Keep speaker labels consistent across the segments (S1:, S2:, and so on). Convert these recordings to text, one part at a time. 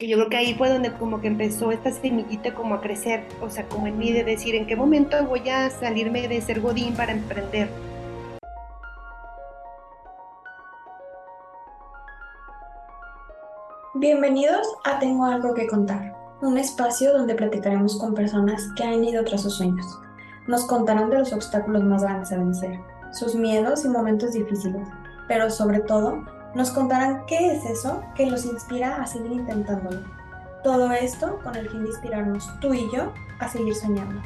S1: que yo creo que ahí fue donde como que empezó esta semillita como a crecer, o sea, como en mí de decir en qué momento voy a salirme de ser godín para emprender.
S2: Bienvenidos a Tengo algo que contar, un espacio donde platicaremos con personas que han ido tras sus sueños. Nos contarán de los obstáculos más grandes a vencer, sus miedos y momentos difíciles, pero sobre todo nos contarán qué es eso que los inspira a seguir intentándolo. Todo esto con el fin de inspirarnos tú y yo a seguir soñando.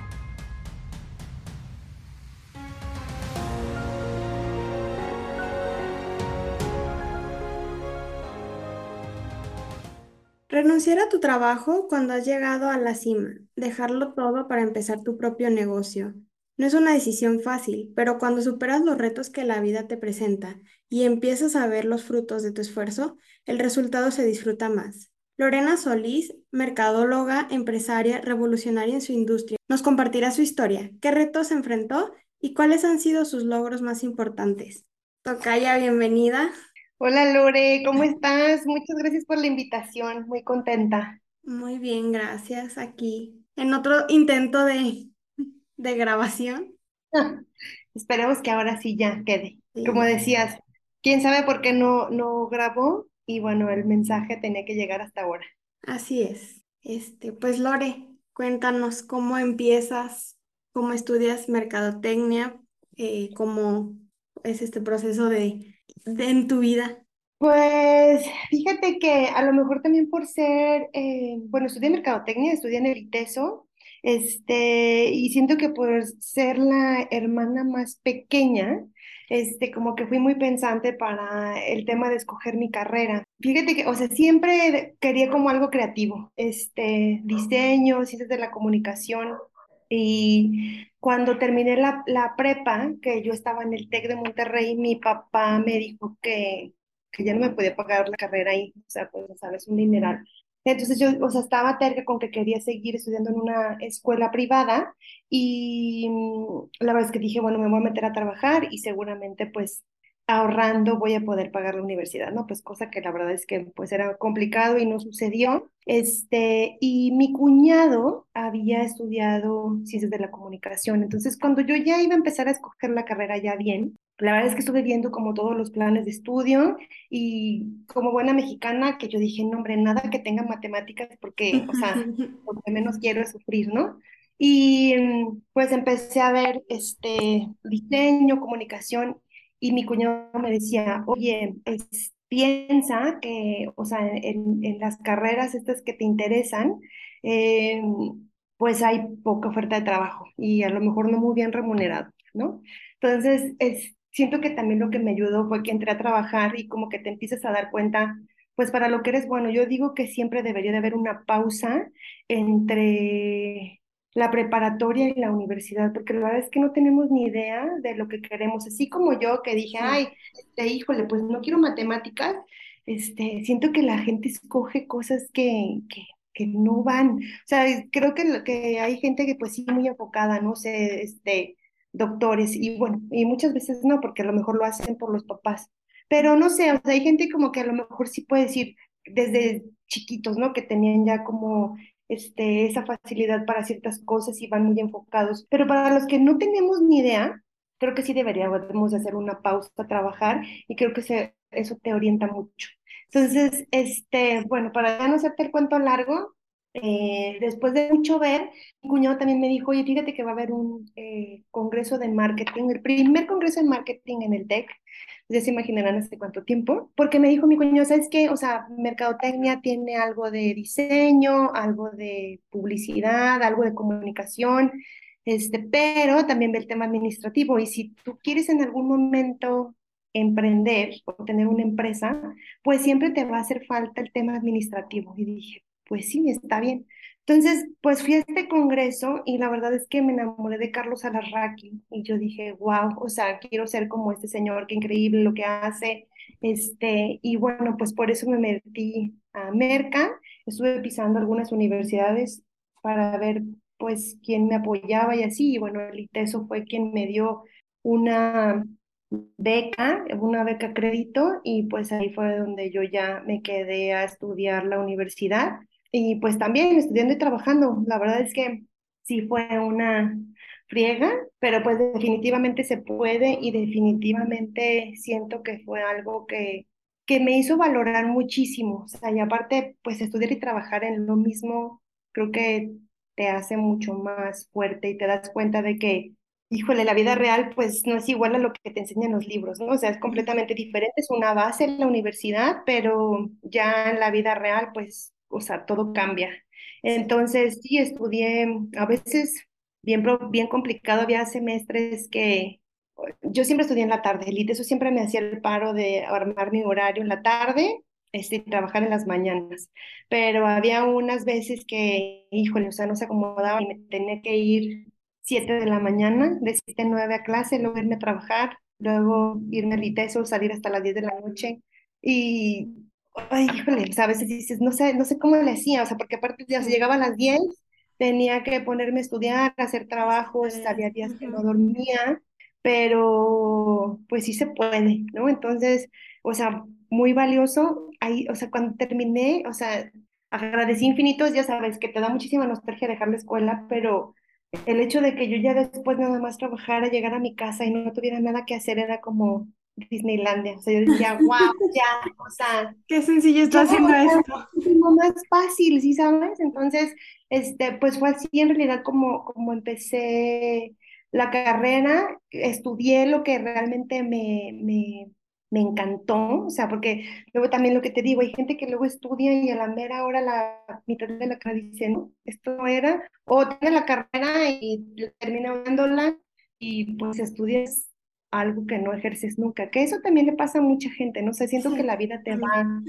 S2: Renunciar a tu trabajo cuando has llegado a la cima, dejarlo todo para empezar tu propio negocio, no es una decisión fácil, pero cuando superas los retos que la vida te presenta y empiezas a ver los frutos de tu esfuerzo, el resultado se disfruta más. Lorena Solís, mercadóloga, empresaria, revolucionaria en su industria, nos compartirá su historia, qué retos enfrentó y cuáles han sido sus logros más importantes. Tocaya, bienvenida.
S1: Hola Lore, ¿cómo estás? Muchas gracias por la invitación, muy contenta.
S2: Muy bien, gracias. Aquí en otro intento de de grabación.
S1: esperemos que ahora sí ya quede. Como decías, quién sabe por qué no, no grabó y bueno, el mensaje tenía que llegar hasta ahora.
S2: Así es. Este, pues Lore, cuéntanos cómo empiezas, cómo estudias mercadotecnia, eh, cómo es este proceso de, en tu vida.
S1: Pues fíjate que a lo mejor también por ser, eh, bueno, estudié mercadotecnia, estudié en el ITESO, este, y siento que por ser la hermana más pequeña, este, como que fui muy pensante para el tema de escoger mi carrera. Fíjate que, o sea, siempre quería como algo creativo, este, diseño, ciencias de la comunicación. Y cuando terminé la, la prepa, que yo estaba en el TEC de Monterrey, mi papá me dijo que, que ya no me podía pagar la carrera ahí, o sea, pues, sabes, un dineral. Entonces yo, o sea, estaba terca con que quería seguir estudiando en una escuela privada y mm, la verdad es que dije, bueno, me voy a meter a trabajar y seguramente pues ahorrando voy a poder pagar la universidad, ¿no? Pues cosa que la verdad es que pues era complicado y no sucedió. Este, y mi cuñado había estudiado ciencias de la comunicación, entonces cuando yo ya iba a empezar a escoger la carrera ya bien, la verdad es que estuve viendo como todos los planes de estudio y como buena mexicana que yo dije, no hombre, nada que tenga matemáticas porque, o sea, lo que menos quiero es sufrir, ¿no? Y pues empecé a ver este diseño, comunicación y mi cuñado me decía, oye, piensa que, o sea, en, las carreras estas que te interesan, eh, pues hay poca oferta de trabajo y a lo mejor no muy bien remunerado, ¿no? Entonces, es, siento que también lo que me ayudó fue que entré a trabajar y como que te empiezas a dar cuenta, pues para lo que eres bueno, yo digo que siempre debería de haber una pausa entre la preparatoria y la universidad, porque la verdad es que no tenemos ni idea de lo que queremos. Así como yo que dije, ay, este, híjole, pues no quiero matemáticas, este, siento que la gente escoge cosas que, que, que no van. O sea, creo que, que hay gente que pues sí muy enfocada, no sé, este, doctores, y bueno, y muchas veces no, porque a lo mejor lo hacen por los papás. Pero no sé, o sea, hay gente como que a lo mejor sí puede decir desde chiquitos, ¿no? Que tenían ya como este, esa facilidad para ciertas cosas y van muy enfocados. Pero para los que no tenemos ni idea, creo que sí deberíamos hacer una pausa trabajar y creo que eso te orienta mucho. Entonces, este, bueno, para ya no hacerte el cuento largo, eh, después de mucho ver, mi cuñado también me dijo, oye, fíjate que va a haber un eh, congreso de marketing, el primer congreso de marketing en el TEC, ya se imaginarán hace cuánto tiempo, porque me dijo mi cuñado, ¿sabes qué? O sea, mercadotecnia tiene algo de diseño, algo de publicidad, algo de comunicación, este, pero también ve el tema administrativo y si tú quieres en algún momento emprender o tener una empresa, pues siempre te va a hacer falta el tema administrativo. Y dije, pues sí, está bien. Entonces, pues fui a este congreso y la verdad es que me enamoré de Carlos Alarraqui y yo dije, wow, o sea, quiero ser como este señor, qué increíble lo que hace. Este, y bueno, pues por eso me metí a Merca, estuve pisando algunas universidades para ver pues quién me apoyaba y así, y bueno, el ITESO fue quien me dio una, beca, una beca crédito, y pues ahí fue donde yo ya me quedé a estudiar la universidad. Y pues también estudiando y trabajando. La verdad es que sí fue una friega, pero pues definitivamente se puede y definitivamente siento que fue algo que, que me hizo valorar muchísimo. O sea, y aparte, pues estudiar y trabajar en lo mismo, creo que te hace mucho más fuerte y te das cuenta de que híjole, la vida real pues no es igual a lo que te enseñan los libros, ¿no? O sea, es completamente diferente, es una base en la universidad, pero ya en la vida real pues, o sea, todo cambia. Entonces, sí, estudié, a veces bien, bien complicado, había semestres que yo siempre estudié en la tarde, el eso siempre me hacía el paro de armar mi horario en la tarde este, trabajar en las mañanas, pero había unas veces que, híjole, o sea, no se acomodaba y me tenía que ir 7 de la mañana, de 7 a 9 a clase, luego irme a trabajar, luego irme al ITESO, salir hasta las 10 de la noche. Y, ay, híjole, a veces dices, no sé, no sé cómo le hacía, o sea, porque aparte ya se llegaba a las 10, tenía que ponerme a estudiar, hacer trabajos, había días que no dormía, pero pues sí se puede, ¿no? Entonces, o sea, muy valioso. Ahí, o sea, cuando terminé, o sea, agradecí infinitos, ya sabes, que te da muchísima nostalgia dejar la escuela, pero el hecho de que yo ya después nada más trabajara, llegar a mi casa y no tuviera nada que hacer era como Disneylandia. O sea, yo decía, wow, ya, o sea.
S2: Qué sencillo está haciendo esto.
S1: más fácil, ¿sí sabes? Entonces, este, pues fue así en realidad como, como empecé la carrera, estudié lo que realmente me, me, me encantó, o sea, porque luego también lo que te digo, hay gente que luego estudia y a la mera hora la mitad de la carrera dice, no, esto no era, o tiene la carrera y termina dándola y pues estudias algo que no ejerces nunca, que eso también le pasa a mucha gente, no sé, siento que la vida te va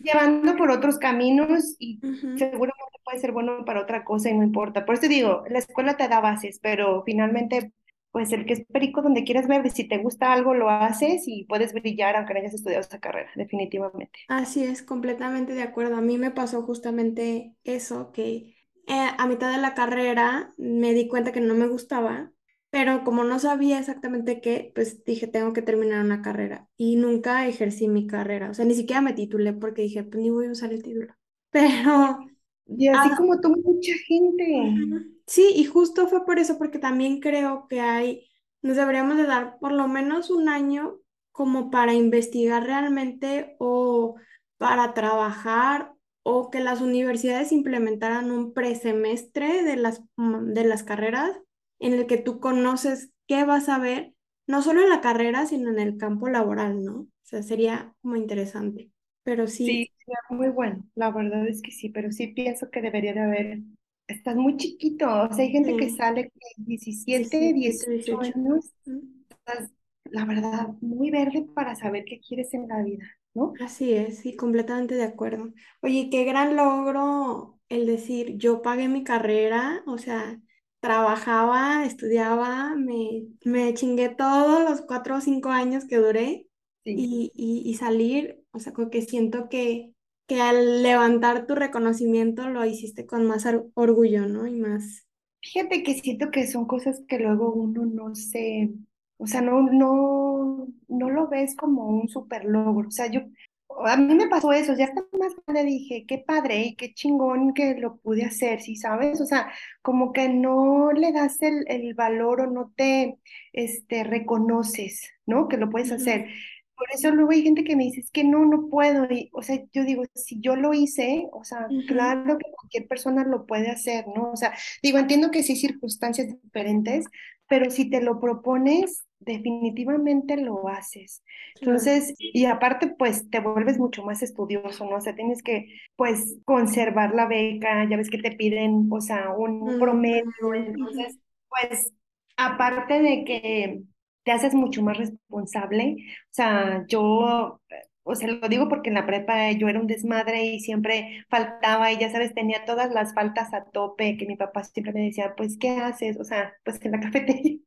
S1: llevando por otros caminos y seguramente puede ser bueno para otra cosa y no importa. Por eso digo, la escuela te da bases, pero finalmente pues el que es perico donde quieras ver, si te gusta algo lo haces y puedes brillar aunque no hayas estudiado esa carrera, definitivamente.
S2: Así es, completamente de acuerdo. A mí me pasó justamente eso, que eh, a mitad de la carrera me di cuenta que no me gustaba, pero como no sabía exactamente qué, pues dije, tengo que terminar una carrera y nunca ejercí mi carrera, o sea, ni siquiera me titulé porque dije, pues ni voy a usar el título. Pero...
S1: Y así como tú, mucha gente.
S2: Sí, y justo fue por eso, porque también creo que hay, nos deberíamos de dar por lo menos un año como para investigar realmente o para trabajar o que las universidades implementaran un presemestre de las, mm, de las carreras en el que tú conoces qué vas a ver, no solo en la carrera, sino en el campo laboral, ¿no? O sea, sería muy interesante. Pero sí.
S1: Sí, sería muy bueno, la verdad es que sí, pero sí pienso que debería de haber estás muy chiquito, o sea, hay gente que sale con 17, 18 años, estás, la verdad, muy verde para saber qué quieres en la vida, ¿no?
S2: Así es, sí, completamente de acuerdo. Oye, qué gran logro el decir, yo pagué mi carrera, o sea, trabajaba, estudiaba, me, me chingué todos los cuatro o cinco años que duré y, y, y salir, o sea, como que siento que que al levantar tu reconocimiento lo hiciste con más orgullo, ¿no? Y más.
S1: Fíjate que siento que son cosas que luego uno no se, o sea, no, no, no lo ves como un super logro. O sea, yo, a mí me pasó eso, ya hasta más grande dije, qué padre y qué chingón que lo pude hacer, ¿sí sabes? O sea, como que no le das el, el valor o no te este, reconoces, ¿no? Que lo puedes hacer. Por eso luego hay gente que me dice, es que no, no puedo. Y, o sea, yo digo, si yo lo hice, o sea, claro que cualquier persona lo puede hacer, ¿no? O sea, digo, entiendo que sí circunstancias diferentes, pero si te lo propones, definitivamente lo haces. Entonces, y aparte, pues te vuelves mucho más estudioso, ¿no? O sea, tienes que, pues, conservar la beca, ya ves que te piden, o sea, un promedio. Entonces, pues, aparte de que te haces mucho más responsable. O sea, yo, o sea, lo digo porque en la prepa yo era un desmadre y siempre faltaba y ya sabes, tenía todas las faltas a tope, que mi papá siempre me decía, pues, ¿qué haces? O sea, pues en la cafetería.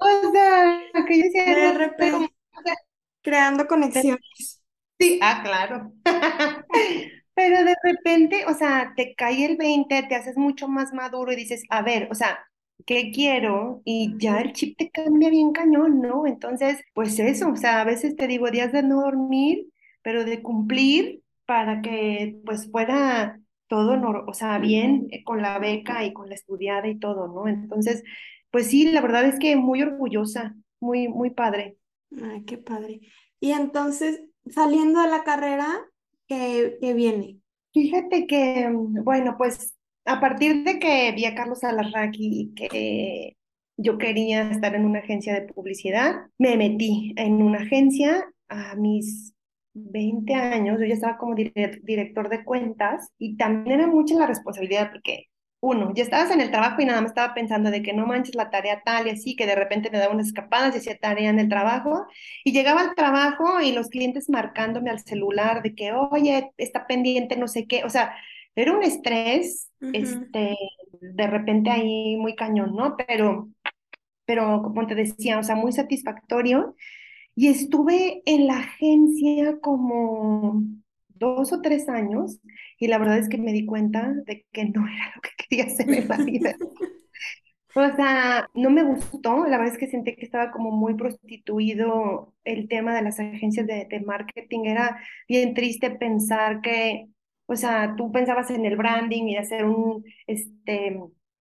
S1: o sea, que yo decía,
S2: de repente, creando conexiones.
S1: Sí, ah, claro. Pero de repente, o sea, te cae el 20, te haces mucho más maduro y dices, a ver, o sea, qué quiero y ya el chip te cambia bien cañón, ¿no? Entonces, pues eso, o sea, a veces te digo días de no dormir, pero de cumplir para que pues fuera todo, o sea, bien eh, con la beca y con la estudiada y todo, ¿no? Entonces, pues sí, la verdad es que muy orgullosa, muy, muy padre.
S2: Ay, qué padre. Y entonces, saliendo de la carrera, ¿qué, qué viene?
S1: Fíjate que, mm, bueno, pues a partir de que vi a Carlos Alarraqui y que yo quería estar en una agencia de publicidad, me metí en una agencia a mis 20 años, yo ya estaba como director de cuentas y también era mucha la responsabilidad porque uno, ya estabas en el trabajo y nada más estaba pensando de que no manches la tarea tal y así, que de repente me daba unas escapadas y hacía tarea en el trabajo, y llegaba al trabajo y los clientes marcándome al celular de que, oye, está pendiente, no sé qué, o sea, era un estrés, este, de repente ahí muy cañón, ¿no? Pero, pero como te decía, o sea, muy satisfactorio, y estuve en la agencia como dos o tres años y la verdad es que me di cuenta de que no era lo que quería hacer en la vida. O sea, no me gustó, la verdad es que sentí que estaba como muy prostituido el tema de las agencias de, de marketing, era bien triste pensar que, o sea, tú pensabas en el branding y hacer un, este,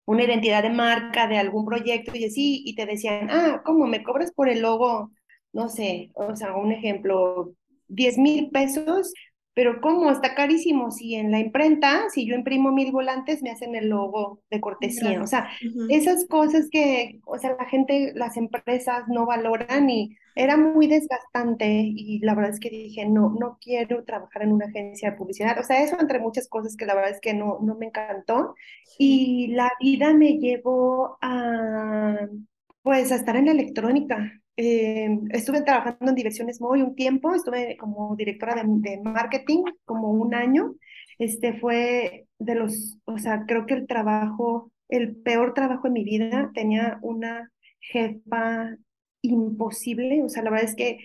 S1: una identidad de marca de algún proyecto y así, y te decían, ah, ¿cómo me cobras por el logo? No sé, o sea, un ejemplo, 10 mil pesos, pero ¿cómo? Está carísimo. Si en la imprenta, si yo imprimo mil volantes, me hacen el logo de cortesía. O sea, esas cosas que, o sea, la gente, las empresas no valoran y era muy desgastante y la verdad es que dije, no, no quiero trabajar en una agencia de publicidad. O sea, eso entre muchas cosas que la verdad es que no, no me encantó. Y la vida me llevó a, pues, a estar en la electrónica. Eh, estuve trabajando en Diversiones Muy un tiempo, estuve como directora de, marketing como un año. Este fue de los, o sea, creo que el trabajo, el peor trabajo en mi vida, tenía una jefa imposible, o sea, la verdad es que,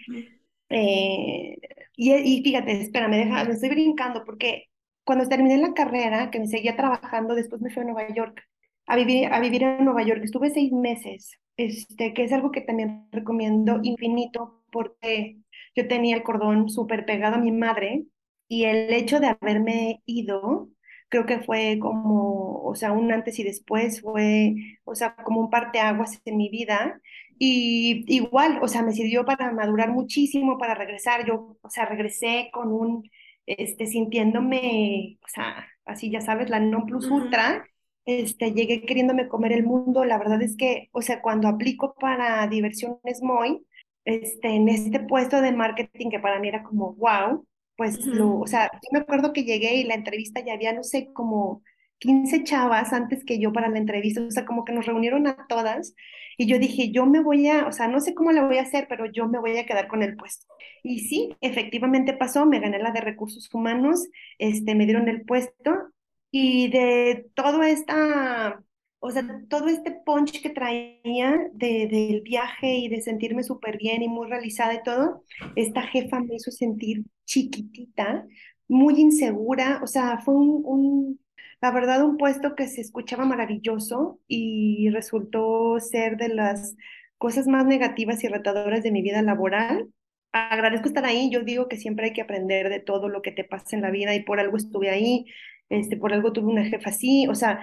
S1: eh, y, y, fíjate, espera, me, deja, me estoy brincando porque cuando terminé la carrera, que me seguía trabajando, después me fui a Nueva York, a vivir, a vivir en Nueva York, estuve seis meses este, que es algo que también recomiendo infinito porque yo tenía el cordón súper pegado a mi madre y el hecho de haberme ido, creo que fue como, o sea, un antes y después, fue, o sea, como un parteaguas en mi vida. Y igual, o sea, me sirvió para madurar muchísimo, para regresar. Yo, o sea, regresé con un, este, sintiéndome, o sea, así ya sabes, la non plus ultra este, llegué queriéndome comer el mundo. La verdad es que, o sea, cuando aplico para Diversiones Moy, este, en este puesto de marketing que para mí era como, wow, pues lo, o sea, yo me acuerdo que llegué y la entrevista ya había, no sé, como 15 chavas antes que yo para la entrevista, o sea, como que nos reunieron a todas y yo dije, yo me voy a, o sea, no sé cómo la voy a hacer, pero yo me voy a quedar con el puesto. Y sí, efectivamente pasó, me gané la de recursos humanos, este, me dieron el puesto y de todo esta, o sea, todo este punch que traía de, del viaje y de sentirme súper bien y muy realizada y todo, esta jefa me hizo sentir chiquitita, muy insegura, o sea, fue un, un la verdad, un puesto que se escuchaba maravilloso y resultó ser de las cosas más negativas y retadoras de mi vida laboral. Agradezco estar ahí, yo digo que siempre hay que aprender de todo lo que te pasa en la vida y por algo estuve ahí, este, por algo tuve una jefa así, o sea,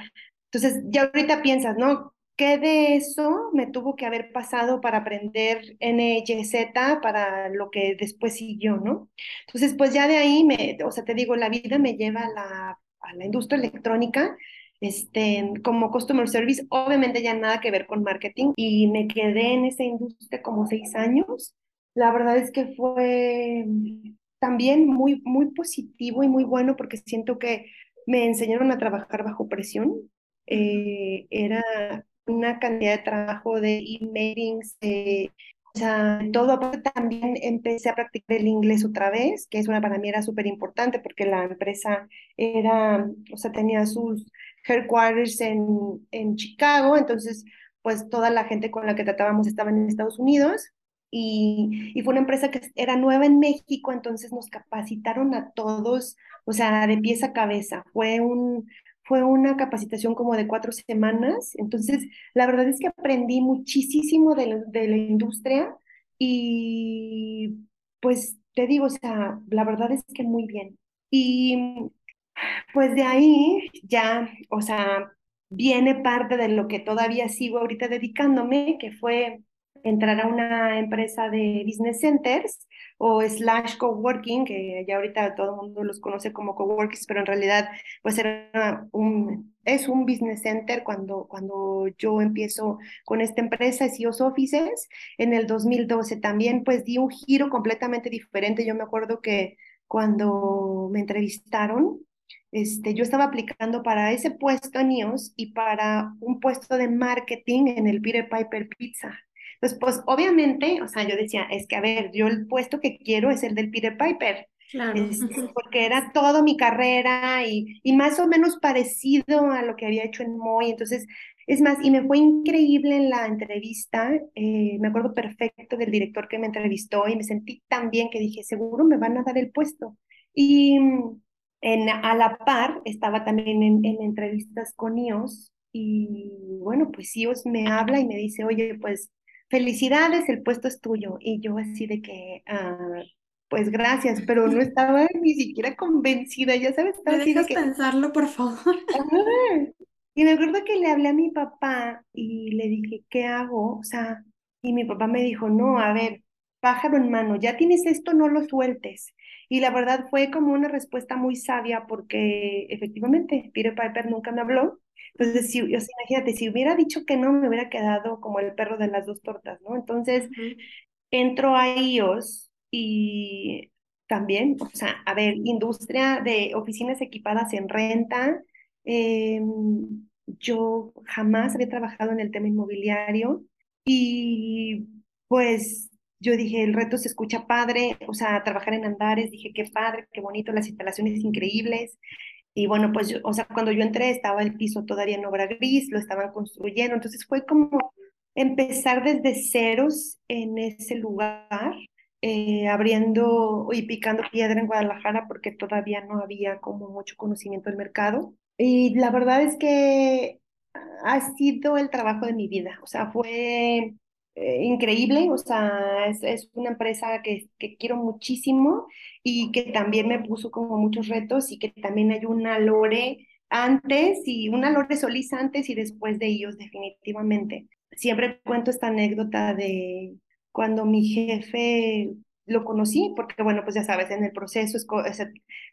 S1: entonces ya ahorita piensas, ¿no? ¿Qué de eso me tuvo que haber pasado para aprender NYZ para lo que después siguió, ¿no? Entonces, pues ya de ahí, me, o sea, te digo, la vida me lleva a la, a la industria electrónica, este, como customer service, obviamente ya nada que ver con marketing, y me quedé en esa industria como seis años. La verdad es que fue también muy, muy positivo y muy bueno porque siento que me enseñaron a trabajar bajo presión. Eh, era una cantidad de trabajo de e-mailings, o sea, todo. Aparte también empecé a practicar el inglés otra vez, que es una para mí era súper importante porque la empresa era, o sea, tenía sus headquarters en, en Chicago, entonces pues toda la gente con la que tratábamos estaba en Estados Unidos y, y, fue una empresa que era nueva en México, entonces nos capacitaron a todos, o sea, de pies a cabeza. Fue un, fue una capacitación como de cuatro semanas. Entonces, la verdad es que aprendí muchísimo de de la industria y pues te digo, o sea, la verdad es que muy bien. Y pues de ahí ya, o sea, viene parte de lo que todavía sigo ahorita dedicándome, que fue entrar a una empresa de business centers o slash coworking, que ya ahorita todo el mundo los conoce como coworkings, pero en realidad pues era un, es un business center cuando, cuando yo empiezo con esta empresa, CEO's Offices, en el 2012 también pues di un giro completamente diferente. Yo me acuerdo que cuando me entrevistaron, este, yo estaba aplicando para ese puesto en IOS y para un puesto de marketing en el Peter Piper Pizza. Entonces, pues obviamente, o sea, yo decía, es que a ver, yo el puesto que quiero es el del Peter Piper.
S2: Claro.
S1: Porque era toda mi carrera y, y más o menos parecido a lo que había hecho en Moy. Entonces, es más, y me fue increíble en la entrevista, eh, me acuerdo perfecto del director que me entrevistó y me sentí tan bien que dije, seguro me van a dar el puesto. Y en, a la par estaba también en, en entrevistas con IOS y bueno, pues IOS me habla y me dice, oye, pues felicidades, el puesto es tuyo. Y yo así de que, ah, pues gracias, pero no estaba ni siquiera convencida, ya sabes, estaba
S2: ¿Me
S1: así de
S2: dejas
S1: que,
S2: pensarlo, por favor?
S1: "Ah". Y me acuerdo que le hablé a mi papá y le dije, ¿qué hago? O sea, y mi papá me dijo, no, a ver, pájaro en mano, ya tienes esto, no lo sueltes. Y la verdad fue como una respuesta muy sabia porque efectivamente Peter Piper nunca me habló. Entonces, si, o sea, imagínate, si hubiera dicho que no, me hubiera quedado como el perro de las dos tortas, ¿no? Entonces, entro a iOS y también, o sea, a ver, industria de oficinas equipadas en renta. eh, yo jamás había trabajado en el tema inmobiliario y pues yo dije, el reto se escucha padre, o sea, trabajar en Andares, dije, qué padre, qué bonito, las instalaciones increíbles. Y bueno, pues, yo- o sea, cuando yo entré estaba el piso todavía en obra gris, lo estaban construyendo, entonces fue como empezar desde ceros en ese lugar, eh, abriendo y picando piedra en Guadalajara porque todavía no había como mucho conocimiento del mercado. Y la verdad es que ha sido el trabajo de mi vida, o sea, fue eh, increíble, o sea, es, es una empresa que, que quiero muchísimo y que también me puso como muchos retos y que también hay una Lore antes y una Lore Solís antes y después de ellos, definitivamente. Siempre cuento esta anécdota de cuando mi jefe lo conocí, porque bueno, pues ya sabes, en el proceso es,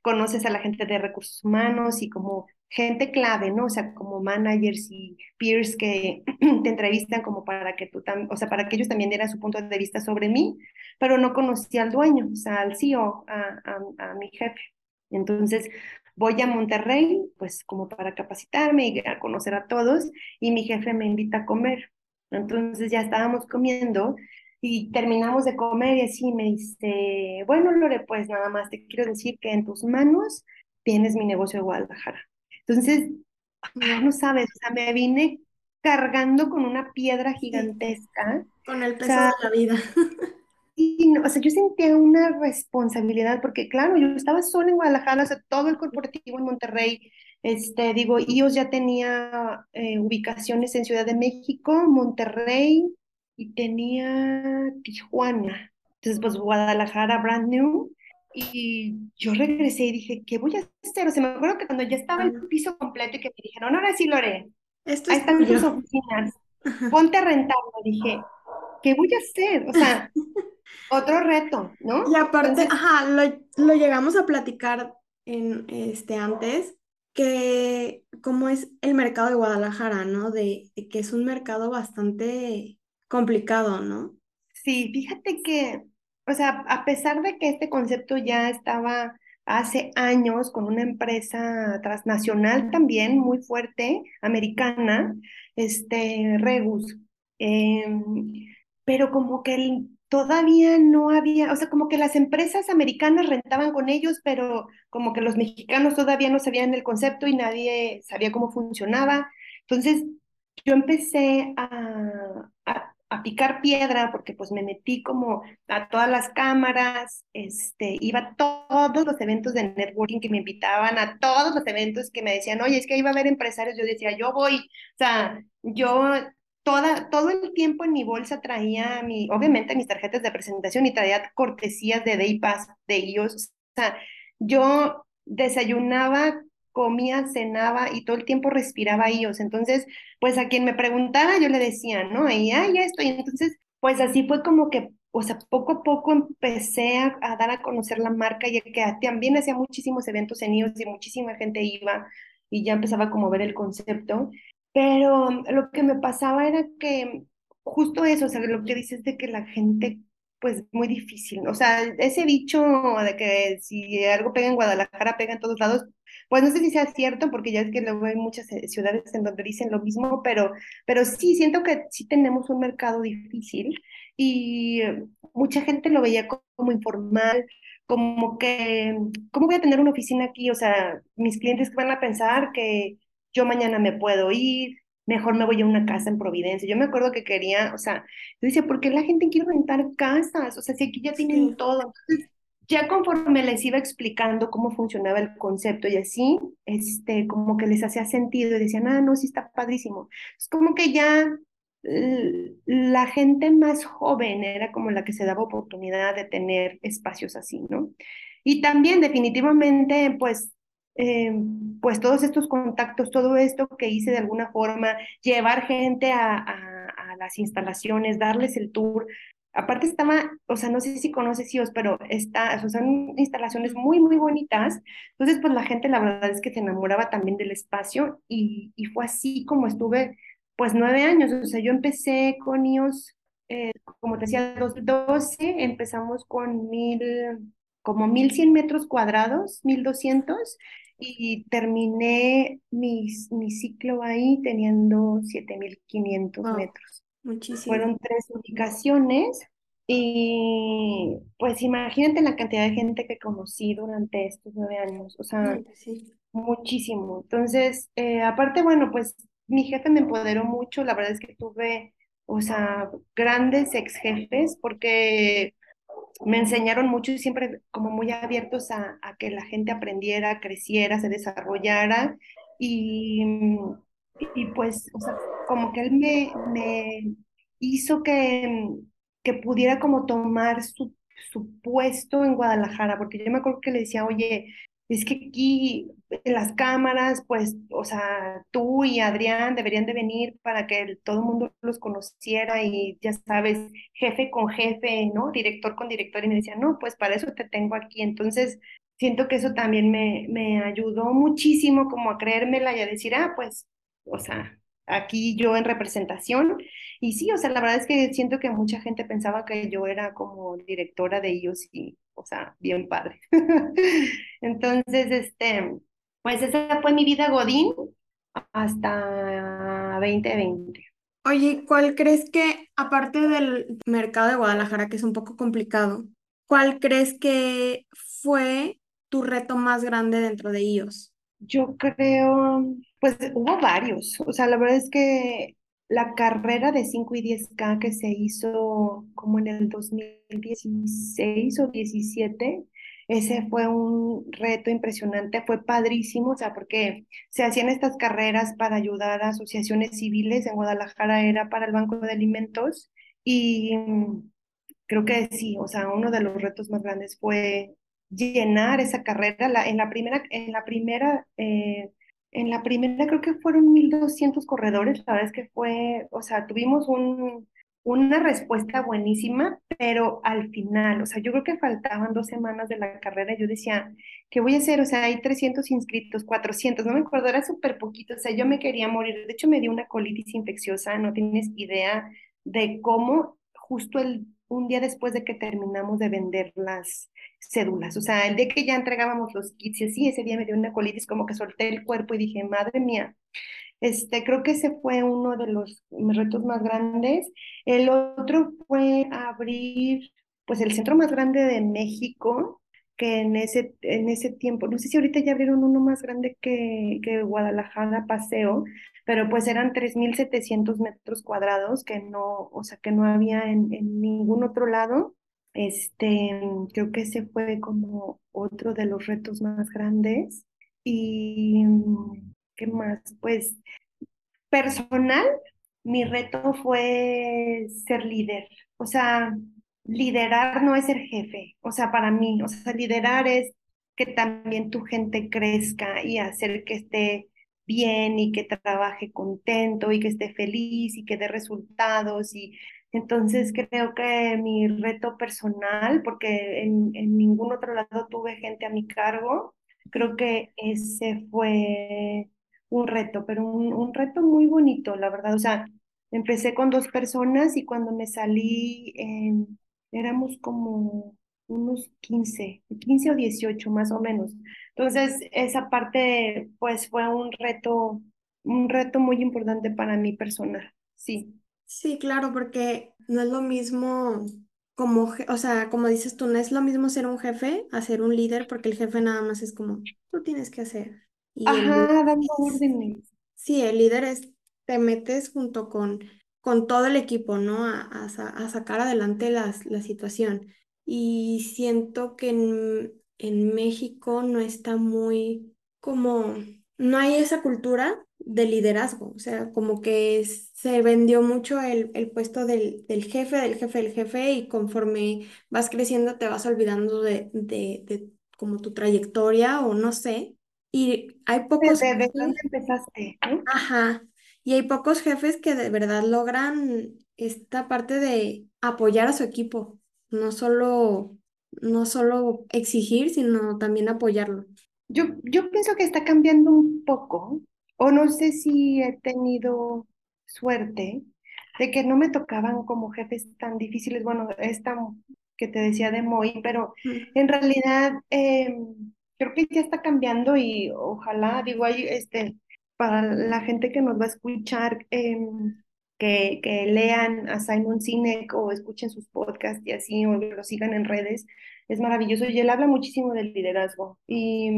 S1: conoces a la gente de recursos humanos y como gente clave, ¿no? O sea, como managers y peers que te entrevistan como para que tú también, o sea, para que ellos también dieran su punto de vista sobre mí, pero no conocía al dueño, o sea, al CEO, a, mi jefe. Entonces, voy a Monterrey, pues como para capacitarme y conocer a todos, y mi jefe me invita a comer. Entonces ya estábamos comiendo y terminamos de comer y así me dice, bueno, Lore, pues nada más te quiero decir que en tus manos tienes mi negocio de Guadalajara. Entonces, no sabes, o sea, me vine cargando con una piedra gigantesca.
S2: con el
S1: O
S2: peso de
S1: sea,
S2: la vida.
S1: y no, o sea, yo sentía una responsabilidad porque, claro, yo estaba sola en Guadalajara, o sea, todo el corporativo en Monterrey, este, digo, IOS ya tenía eh, ubicaciones en Ciudad de México, Monterrey y tenía Tijuana. Entonces, pues Guadalajara, brand new. Y yo regresé y dije, ¿qué voy a hacer? O sea, me acuerdo que cuando ya estaba el
S2: Ah,
S1: piso completo y que me dijeron, ahora sí, Lore,
S2: Esto
S1: ahí
S2: es
S1: están tus oficinas, ponte a rentarlo. Dije, ¿qué voy a hacer? O sea, otro reto,
S2: Y
S1: ¿no?
S2: aparte,
S1: Entonces,
S2: ajá, lo, lo llegamos a platicar en este antes, que cómo es el mercado de Guadalajara, ¿no? De, de que es un mercado bastante complicado, ¿no?
S1: sí, fíjate que, o sea, a pesar de que este concepto ya estaba hace años con una empresa transnacional también muy fuerte, americana, este, Regus, em, pero como que todavía no había, o sea, como que las empresas americanas rentaban con ellos, pero como que los mexicanos todavía no sabían el concepto y nadie sabía cómo funcionaba. Entonces, yo empecé a, a picar piedra, porque pues me metí como a todas las cámaras, este, iba a todos los eventos de networking que me invitaban, a todos los eventos que me decían, oye, es que iba a haber empresarios, yo decía, yo voy, o sea, yo toda, todo el tiempo en mi bolsa traía mi, obviamente mis tarjetas de presentación y traía cortesías de Day Pass de ellos, o sea, yo desayunaba comía, cenaba y todo el tiempo respiraba ellos. Entonces, pues a quien me preguntaba yo le decía, ¿no? Y ah, ya estoy. Entonces, pues así fue como que, o sea, poco a poco empecé a, dar a conocer la marca y que también hacía muchísimos eventos en ellos y muchísima gente iba y ya empezaba como a ver el concepto. Pero lo que me pasaba era que justo eso, o sea, lo que dices de que la gente pues muy difícil. O sea, ese dicho de que si algo pega en Guadalajara, pega en todos lados, pues no sé si sea cierto, porque ya es que luego hay muchas eh, ciudades en donde dicen lo mismo, pero, pero sí, siento que sí tenemos un mercado difícil y eh, mucha gente lo veía como informal, como que, ¿cómo voy a tener una oficina aquí? O sea, mis clientes van a pensar que yo mañana me puedo ir, mejor me voy a una casa en Providencia. Yo me acuerdo que quería, o sea, yo decía, ¿por qué la gente quiere rentar casas? O sea, si aquí ya tienen todo. Entonces, ya conforme les iba explicando cómo funcionaba el concepto y así, este, como que les hacía sentido y decían, ah, no, sí está padrísimo. Es como que ya la gente más joven era como la que se daba oportunidad de tener espacios así, ¿no? Y también definitivamente, pues, eh, pues todos estos contactos, todo esto que hice de alguna forma, llevar gente a, a las instalaciones, darles el tour, Aparte estaba, o sea, no sé si conoces IOS, pero está, o sea, son instalaciones muy, muy bonitas. Entonces, pues la gente la verdad es que se enamoraba también del espacio y, y fue así como estuve, pues nueve años. O sea, yo empecé con IOS, eh, como te decía, 2012, empezamos con mil, como mil cien metros cuadrados, mil doscientos, y terminé mi, mi ciclo ahí teniendo siete mil quinientos metros.
S2: Muchísimo.
S1: Fueron tres ubicaciones y pues imagínate la cantidad de gente que conocí durante estos nueve años, o sea,
S2: sí.
S1: muchísimo. Entonces, eh, aparte, bueno, pues mi jefe me empoderó mucho, la verdad es que tuve, o sea, grandes ex jefes porque me enseñaron mucho y siempre como muy abiertos a, a que la gente aprendiera, creciera, se desarrollara y y pues, o sea, como que él me, me hizo que, que pudiera como tomar su, su puesto en Guadalajara, porque yo me acuerdo que le decía, oye, es que aquí las cámaras, pues, o sea, tú y Adrián deberían de venir para que todo el mundo los conociera y ya sabes, jefe con jefe, ¿no? Director con director, y me decía, no, pues para eso te tengo aquí. Entonces, siento que eso también me, me ayudó muchísimo como a creérmela y a decir, ah, pues o sea, aquí yo en representación. Y sí, o sea, la verdad es que siento que mucha gente pensaba que yo era como directora de ellos y, o sea, bien padre. Entonces, este, pues esa fue mi vida Godín hasta 2020.
S2: Oye, ¿cuál crees que, aparte del mercado de Guadalajara, que es un poco complicado, cuál crees que fue tu reto más grande dentro de ellos?
S1: Yo creo, pues hubo varios. O sea, la verdad es que la carrera de 5 y 10K que se hizo como en el 2016 o 17, ese fue un reto impresionante, fue padrísimo, o sea, porque se hacían estas carreras para ayudar a asociaciones civiles, en Guadalajara era para el Banco de Alimentos y creo que sí, o sea, uno de los retos más grandes fue llenar esa carrera. La, en la primera, en la primera, eh, en la primera creo que fueron 1.200 corredores, la verdad es que fue, o sea, tuvimos un, una respuesta buenísima, pero al final, o sea, yo creo que faltaban dos semanas de la carrera, yo decía, ¿qué voy a hacer? O sea, hay 300 inscritos, 400, no me acuerdo, era súper poquito, o sea, yo me quería morir, de hecho me dio una colitis infecciosa, no tienes idea de cómo justo el, un día después de que terminamos de vender las, cédulas. O sea, el día que ya entregábamos los kits y así, ese día me dio una colitis, como que solté el cuerpo y dije, madre mía. Este, creo que ese fue uno de los retos más grandes. El otro fue abrir, pues, el centro más grande de México que en ese, en ese tiempo, no sé si ahorita ya abrieron uno más grande que, que Guadalajara Paseo, pero pues eran 3.700 metros cuadrados que no, o sea, que no había en, en ningún otro lado. Este, creo que ese fue como otro de los retos más grandes. Y, ¿qué más? Pues personal, mi reto fue ser líder. O sea, liderar no es ser jefe. O sea, para mí, o sea, liderar es que también tu gente crezca y hacer que esté bien y que trabaje contento y que esté feliz y que dé resultados. Y entonces creo que mi reto personal, porque en, en ningún otro lado tuve gente a mi cargo, creo que ese fue un reto, pero un, un reto muy bonito, la verdad. O sea, empecé con dos personas y cuando me salí éramos como unos 15, 15 o 18 más o menos. Entonces, esa parte pues fue un reto, un reto muy importante para mi persona, sí.
S2: Sí, claro, porque no es lo mismo como, o sea, como dices tú, no es lo mismo ser un jefe a ser un líder, porque el jefe nada más es como, tú tienes que hacer. Y
S1: Ajá, dando órdenes.
S2: Sí, el líder es, te metes junto con, con todo el equipo, ¿no? A, a, sacar adelante las, la situación. Y siento que en, en México no está muy como, no hay esa cultura de liderazgo, o sea, como que se vendió mucho el, el puesto del, del, jefe, del jefe, del jefe, y conforme vas creciendo te vas olvidando de, de, de como tu trayectoria o no sé, y hay pocos...
S1: ¿De, dónde empezaste?
S2: Ajá, y hay pocos jefes que de verdad logran esta parte de apoyar a su equipo, no solo, no solo exigir, sino también apoyarlo.
S1: Yo, yo pienso que está cambiando un poco, o no sé si he tenido suerte de que no me tocaban como jefes tan difíciles, bueno, esta que te decía de Moy, pero en realidad em, creo que ya está cambiando y ojalá, digo, hay este, para la gente que nos va a escuchar, em, que, que, lean a Simon Sinek o escuchen sus podcasts y así, o lo sigan en redes, es maravilloso. Y él habla muchísimo del liderazgo. Y,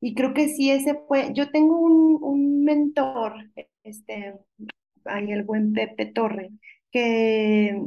S1: y creo que sí, ese fue, yo tengo un, un mentor, este, ahí el buen Pepe Torre, que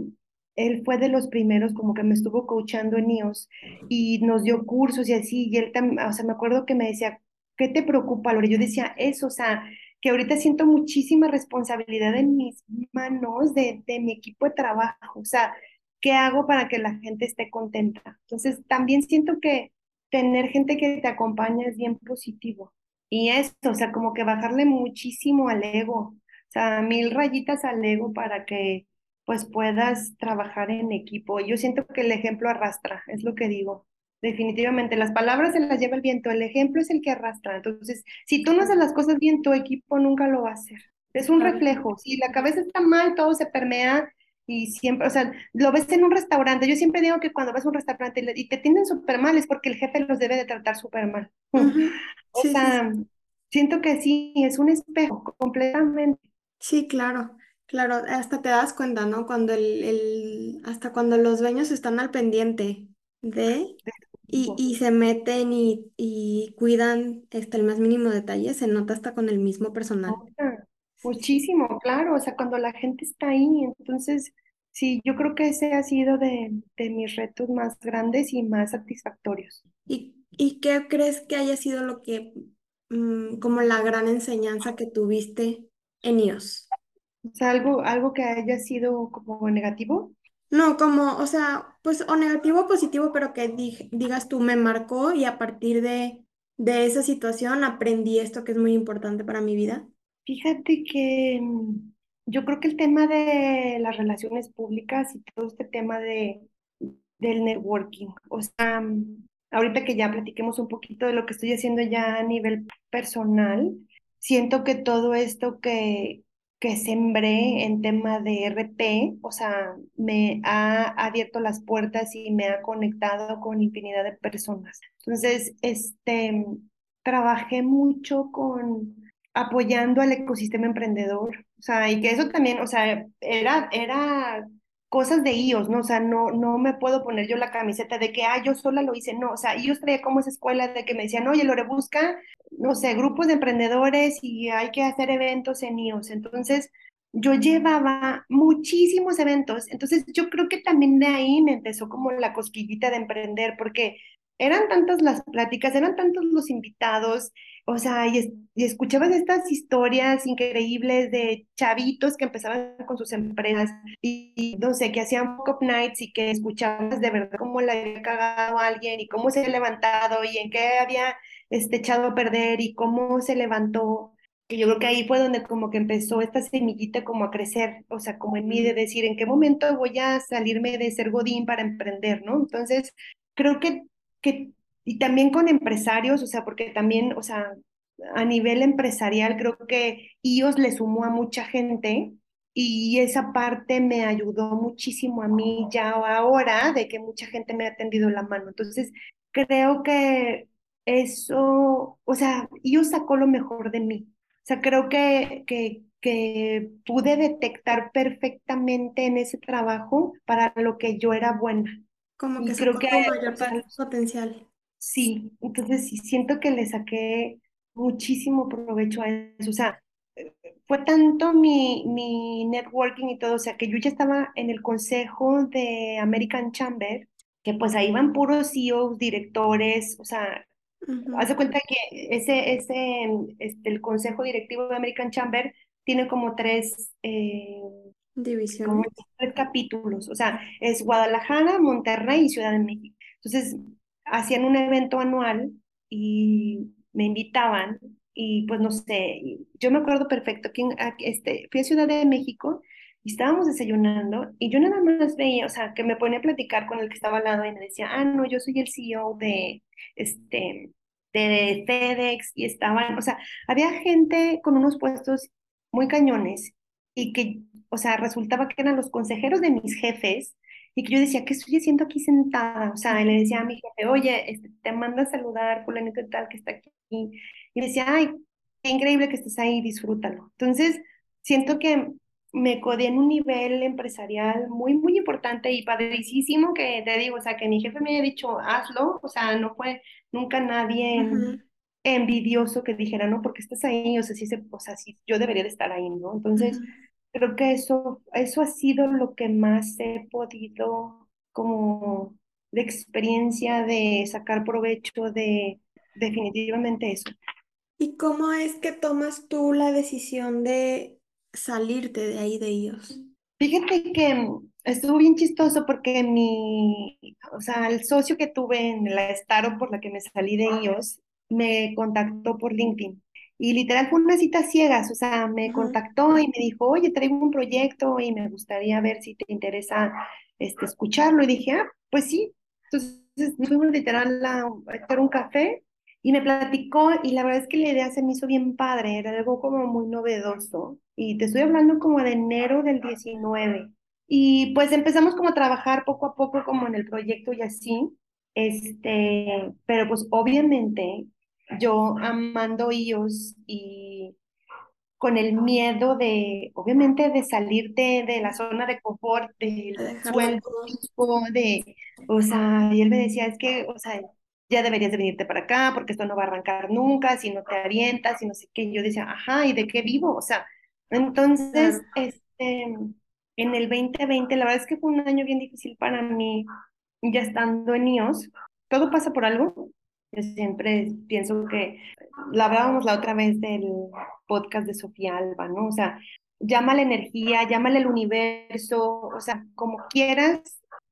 S1: él fue de los primeros como que me estuvo coachando en IOS y nos dio cursos y así, y él también, o sea, me acuerdo que me decía, ¿qué te preocupa, Lore? Yo decía eso, o sea, que ahorita siento muchísima responsabilidad en mis manos de, de mi equipo de trabajo, o sea, ¿qué hago para que la gente esté contenta? Entonces, también siento que tener gente que te acompaña es bien positivo. Y esto, o sea, como que bajarle muchísimo al ego, o sea, mil rayitas al ego para que pues puedas trabajar en equipo. Yo siento que el ejemplo arrastra, es lo que digo. Definitivamente, las palabras se las lleva el viento, el ejemplo es el que arrastra. Entonces, si tú no haces las cosas bien, tu equipo nunca lo va a hacer. Es un reflejo. Si la cabeza está mal, todo se permea y siempre, o sea, lo ves en un restaurante. Yo siempre digo que cuando vas a un restaurante y te tienen súper mal es porque el jefe los debe de tratar súper mal. o sea, siento que sí, es un espejo completamente.
S2: Sí, claro. Claro, hasta te das cuenta, ¿no? Cuando el, el, hasta cuando los dueños están al pendiente de y, y se meten y, y cuidan hasta el más mínimo detalle, se nota hasta con el mismo personal.
S1: Muchísimo, claro, o sea, cuando la gente está ahí, entonces, sí, yo creo que ese ha sido de, de mis retos más grandes y más satisfactorios.
S2: ¿Y, y qué crees que haya sido lo que, mm, como la gran enseñanza que tuviste en IOS?
S1: O sea, algo, algo que haya sido como negativo.
S2: No, como, o sea, pues o negativo o positivo, pero que digas tú me marcó y a partir de, de esa situación aprendí esto que es muy importante para mi vida.
S1: Fíjate que mm, yo creo que el tema de las relaciones públicas y todo este tema de, del networking, o sea, mm, ahorita que ya platiquemos un poquito de lo que estoy haciendo ya a nivel personal, siento que todo esto que, que sembré en tema de RP, o sea, me ha abierto las puertas y me ha conectado con infinidad de personas. Entonces, este, trabajé mucho con apoyando al ecosistema emprendedor, o sea, y que eso también, o sea, era, era cosas de ellos, ¿no? O sea, no, no me puedo poner yo la camiseta de que, ah, yo sola lo hice, no, o sea, ellos traía como esa escuela de que me decían, oye, Lore, busca, no sé, grupos de emprendedores y hay que hacer eventos en IOS. Entonces, yo llevaba muchísimos eventos, entonces yo creo que también de ahí me empezó como la cosquillita de emprender, porque eran tantas las pláticas, eran tantos los invitados, o sea, y, y, escuchabas estas historias increíbles de chavitos que empezaban con sus empresas y, no sé, que hacían up nights y que escuchabas de verdad cómo le había cagado a alguien y cómo se había levantado y en qué había este, echado a perder y cómo se levantó. Y yo creo que ahí fue donde como que empezó esta semillita como a crecer, o sea, como en mí de decir, ¿en qué momento voy a salirme de ser godín para emprender, no? Entonces, creo que y también con empresarios, o sea, porque también, o sea, a nivel empresarial creo que IOS le sumó a mucha gente y esa parte me ayudó muchísimo a mí ya ahora de que mucha gente me ha tendido la mano. Entonces, creo que eso, o sea, IOS sacó lo mejor de mí. O sea, creo que, que, que pude detectar perfectamente en ese trabajo para lo que yo era buena.
S2: Como que
S1: Y creo que,
S2: mayor
S1: o sea,
S2: pa- potencial.
S1: Sí, entonces sí siento que le saqué muchísimo provecho a eso. O sea, eh, fue tanto mi, mi networking y todo, o sea, que yo ya estaba en el consejo de American Chamber, que pues ahí van puros CEOs, directores, o sea, haz
S2: Ujú.
S1: de cuenta que ese, ese, este, el consejo directivo de American Chamber tiene como tres, eh, como
S2: Divisiones.
S1: tres capítulos, o sea, es Guadalajara, Monterrey y Ciudad de México. Entonces, hacían un evento anual y me invitaban y pues no sé, yo me acuerdo perfecto que este, fui a Ciudad de México y estábamos desayunando y yo nada más veía, o sea, que me ponía a platicar con el que estaba al lado y me decía, ah, no, yo soy el CEO de, este, de FedEx y estaban, o sea, había gente con unos puestos muy cañones y que o sea, resultaba que eran los consejeros de mis jefes y que yo decía, ¿qué estoy haciendo aquí sentada? O sea, y le decía a mi jefe, oye, este, te manda a saludar, fulanito y tal, que está aquí. Y decía, ay, qué increíble que estés ahí, disfrútalo. Entonces, siento que me codé en un nivel empresarial muy, muy importante y padricísimo que te digo, o sea, que mi jefe me haya dicho, hazlo, o sea, no fue nunca nadie envidioso que dijera, no, porque estás ahí, o sea, sí, se, o sea, sí, yo debería de estar ahí, ¿no? Entonces. Creo que eso, eso ha sido lo que más he podido como de experiencia de sacar provecho de definitivamente eso.
S2: ¿Y cómo es que tomas tú la decisión de salirte de ahí de ellos?
S1: Fíjate que estuvo bien chistoso porque mi, o sea, el socio que tuve en la startup por la que me salí de ellos, me contactó por LinkedIn. Y literal fue una cita ciegas, o sea, me contactó y me dijo, oye, traigo un proyecto y me gustaría ver si te interesa este, escucharlo. Y dije, ah, pues sí. Entonces nos fuimos literal a, a echar un café y me platicó y la verdad es que la idea se me hizo bien padre, era algo como muy novedoso. Y te estoy hablando como de enero del diecinueve Y pues empezamos como a trabajar poco a poco como en el proyecto y así. Este, pero pues obviamente yo amando ellos y con el miedo de, obviamente, de salir de, de la zona de confort,
S2: De
S1: del
S2: dejarlo
S1: sueldo de, o sea, y él me decía, es que, o sea, ya deberías de venirte para acá porque esto no va a arrancar nunca, si no te avientas, y no sé qué. Y yo decía, ajá, ¿y de qué vivo? O sea, entonces, este, en el 2020, la verdad es que fue un año bien difícil para mí, ya estando en IOS. Todo pasa por algo. Yo siempre pienso que, la hablábamos la otra vez del podcast de Sofía Alba, ¿no? O sea, llámale energía, llámale el universo, o sea, como quieras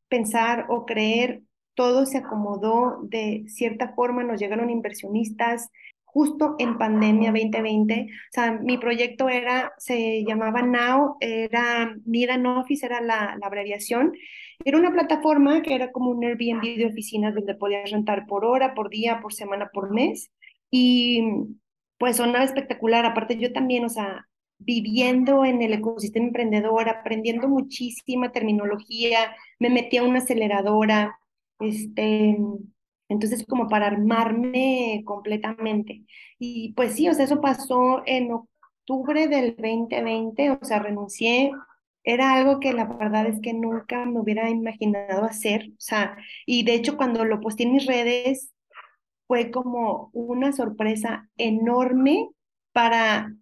S1: pensar o creer, todo se acomodó de cierta forma, nos llegaron inversionistas justo en pandemia 2020. O sea, mi proyecto era, se llamaba Now, era Need an Office, era la, la abreviación. Era una plataforma que era como un Airbnb de oficinas donde podías rentar por hora, por día, por semana, por mes. Y pues sonaba espectacular. Aparte, yo también, o sea, viviendo en el ecosistema emprendedor, aprendiendo muchísima terminología, me metí a una aceleradora, este, entonces como para armarme completamente. Y pues sí, o sea, eso pasó en octubre del 2020, o sea, renuncié era algo que la verdad es que nunca me hubiera imaginado hacer, o sea, y de hecho cuando lo posté en mis redes fue como una sorpresa enorme para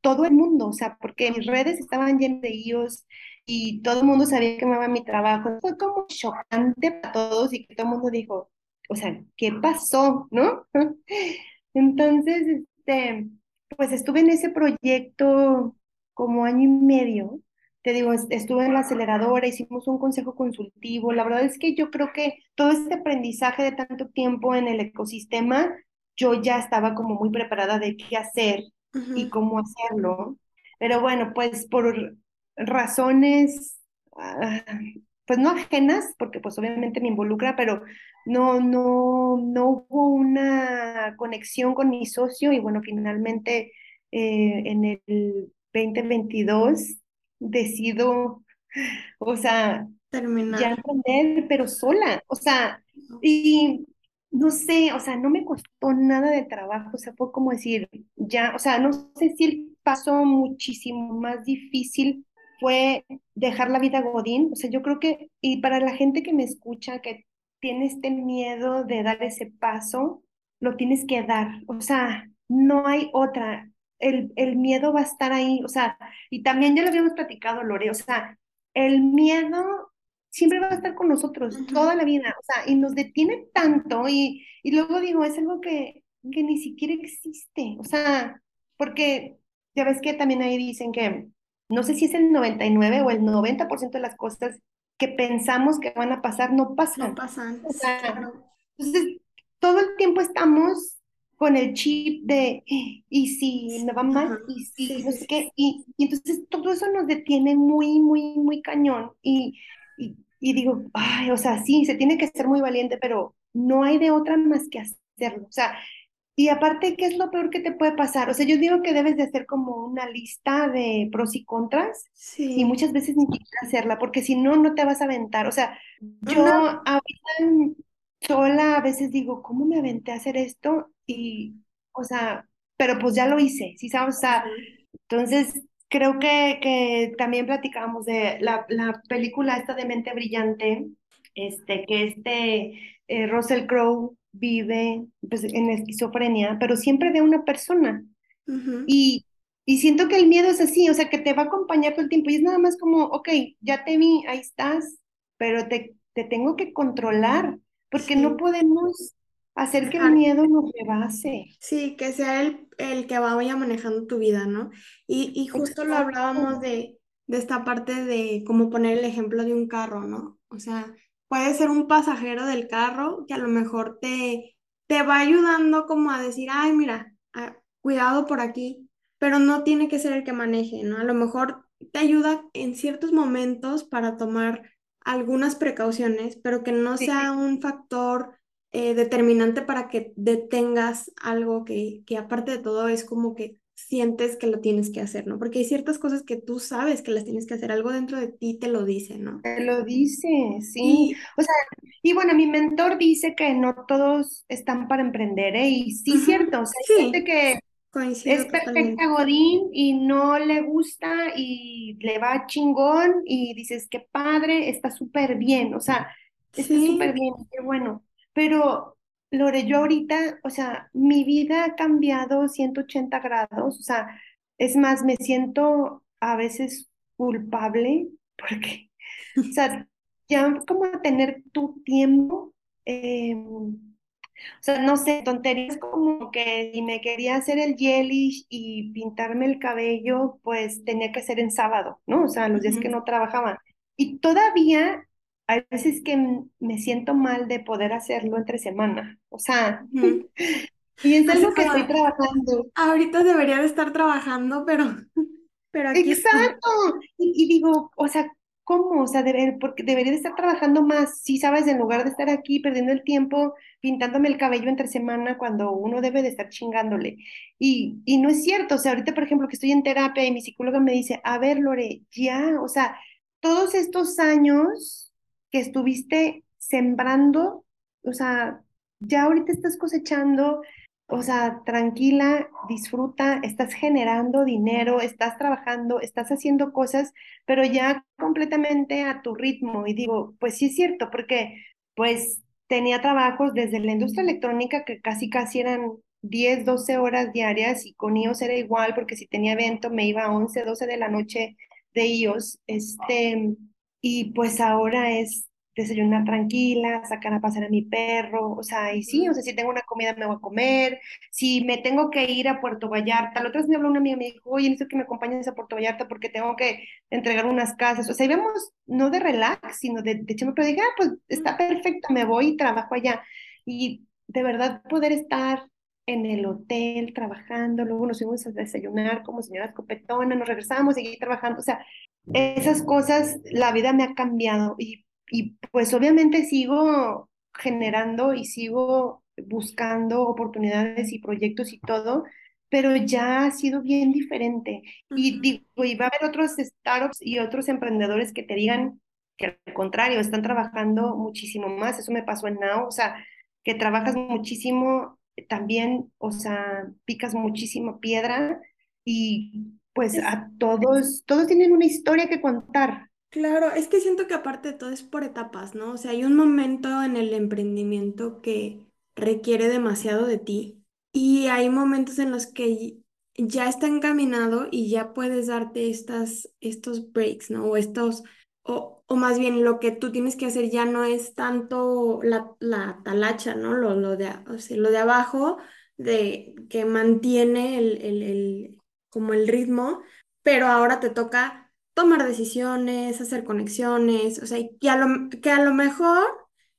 S1: todo el mundo, o sea, porque mis redes estaban llenas de ellos y todo el mundo sabía que me amaba mi trabajo. Fue como chocante para todos y que todo el mundo dijo, o sea, ¿qué pasó? ¿No? Entonces, este, pues estuve en ese proyecto como año y medio. Te digo, estuve en la aceleradora, hicimos un consejo consultivo. La verdad es que yo creo que todo este aprendizaje de tanto tiempo en el ecosistema, yo ya estaba como muy preparada de qué hacer y cómo hacerlo. Pero bueno, pues por razones, ah, pues no ajenas, porque pues obviamente me involucra, pero no, no, no hubo una conexión con mi socio y bueno, finalmente eh, en el 2022 decido, o sea,
S2: Terminar.
S1: ya aprender, pero sola, o sea, y no sé, o sea, no me costó nada de trabajo, o sea, fue como decir, ya, o sea, no sé si el paso muchísimo más difícil fue dejar la vida Godín, o sea, yo creo que, y para la gente que me escucha, que tiene este miedo de dar ese paso, lo tienes que dar, o sea, no hay otra, el, el miedo va a estar ahí, o sea, y también ya lo habíamos platicado, Lore, o sea, el miedo siempre va a estar con nosotros toda la vida, o sea, y nos detiene tanto y, y luego digo, es algo que, que ni siquiera existe, o sea, porque ya ves que también ahí dicen que no sé si es el 99 o el 90% de las cosas que pensamos que van a pasar no pasan.
S2: No pasan.
S1: O sea, Entonces, todo el tiempo estamos con el chip de, y si me va mal, y si no sé qué, y, y, entonces todo eso nos detiene muy, muy, muy cañón. Y, y, y, digo, ay, o sea, sí, se tiene que ser muy valiente, pero no hay de otra más que hacerlo. O sea, y aparte, ¿qué es lo peor que te puede pasar? O sea, yo digo que debes de hacer como una lista de pros y contras
S2: sí.
S1: y muchas veces ni siquiera hacerla, porque si no, no te vas a aventar. O sea, yo ahorita sola a veces digo, ¿cómo me aventé a hacer esto? Y, o sea, pero pues ya lo hice, ¿sí sabes? O sea, entonces creo que, que también platicábamos de la, la película esta de Mente Brillante, este, que este eh, Russell Crowe vive pues, en esquizofrenia, pero siempre de una persona. y, y siento que el miedo es así, o sea, que te va a acompañar todo el tiempo y es nada más como, ok, ya te vi, ahí estás, pero te, te tengo que controlar, porque
S2: Sí.
S1: no podemos hacer que el miedo nos rebase.
S2: Sí, que sea el, el que vaya manejando tu vida, ¿no? Y, y justo lo hablábamos de, de esta parte de cómo poner el ejemplo de un carro, ¿no? O sea, puede ser un pasajero del carro que a lo mejor te, te va ayudando como a decir, ay, mira, ah, cuidado por aquí, pero no tiene que ser el que maneje, ¿no? A lo mejor te ayuda en ciertos momentos para tomar algunas precauciones, pero que no
S1: Sí.
S2: sea un factor eh, determinante para que detengas algo que, que aparte de todo es como que sientes que lo tienes que hacer, ¿no? Porque hay ciertas cosas que tú sabes que las tienes que hacer, algo dentro de ti te lo dice, ¿no?
S1: Te lo dice, sí.
S2: Y,
S1: O sea, y bueno, mi mentor dice que no todos están para emprender, ¿eh? Y sí, cierto, o sea, hay
S2: sí,
S1: gente que
S2: coincido
S1: es perfecta. Godín y no le gusta y le va chingón y dices, qué padre, está súper bien, o sea, está súper
S2: Sí,
S1: bien, qué bueno. Pero, Lore, yo ahorita, o sea, mi vida ha cambiado 180 grados, o sea, es más, me siento a veces culpable porque, o sea, ya como tener tu tiempo. eh, o sea, no sé, tonterías como que si me quería hacer el gelish y pintarme el cabello, pues tenía que ser en sábado, ¿no? O sea, los días que no trabajaba. Y todavía hay veces que me siento mal de poder hacerlo entre semana. O sea,
S2: ujú.
S1: y es algo que estoy trabajando.
S2: ahorita debería de estar trabajando, pero, pero aquí.
S1: Exacto. Y, y digo, o sea, ¿cómo? O sea, debe- porque debería de estar trabajando más, sí, sabes, en lugar de estar aquí perdiendo el tiempo pintándome el cabello entre semana cuando uno debe de estar chingándole. Y, y no es cierto, o sea, ahorita, por ejemplo, que estoy en terapia y mi psicóloga me dice, a ver, Lore, ya, o sea, todos estos años que estuviste sembrando, o sea, ya ahorita estás cosechando o sea, tranquila, disfruta, estás generando dinero, estás trabajando, estás haciendo cosas, pero ya completamente a tu ritmo. Y digo, pues sí es cierto, porque pues tenía trabajos desde la industria electrónica que casi casi eran 10, 12 horas diarias y con iOS era igual, porque si tenía evento me iba a 11, 12 de la noche de iOS, este, y pues ahora es desayunar tranquila, sacar a pasar a mi perro, o sea, y sí, o sea, si tengo una comida me voy a comer, si me tengo que ir a Puerto Vallarta, la otra vez me habló una amiga y me dijo, oye, necesito que me acompañes a Puerto Vallarta porque tengo que entregar unas casas, o sea, íbamos no de relax, sino de, de hecho, pero dije, ah, pues está perfecto, me voy y trabajo allá, y de verdad poder estar en el hotel trabajando, luego nos fuimos a desayunar como señora copetona, nos regresamos, seguí trabajando, o sea, esas cosas, la vida me ha cambiado y y pues obviamente sigo generando y sigo buscando oportunidades y proyectos y todo, pero ya ha sido bien diferente. Y digo, y va a haber otros startups y otros emprendedores que te digan que al contrario, están trabajando muchísimo más. Eso me pasó en Now, o sea, que trabajas muchísimo también, o sea, picas muchísimo piedra y pues a todos, todos tienen una historia que contar.
S2: Claro, es que siento que aparte de todo es por etapas, ¿no? O sea, hay un momento en el emprendimiento que requiere demasiado de ti y hay momentos en los que ya está encaminado y ya puedes darte estas, estos breaks, ¿no? O estos, o, o más bien lo que tú tienes que hacer ya no es tanto la, la talacha, ¿no? Lo, lo, de, o sea, lo de abajo de que mantiene el, el, el, como el ritmo, pero ahora te toca tomar decisiones, hacer conexiones, o sea, que a lo, que a lo mejor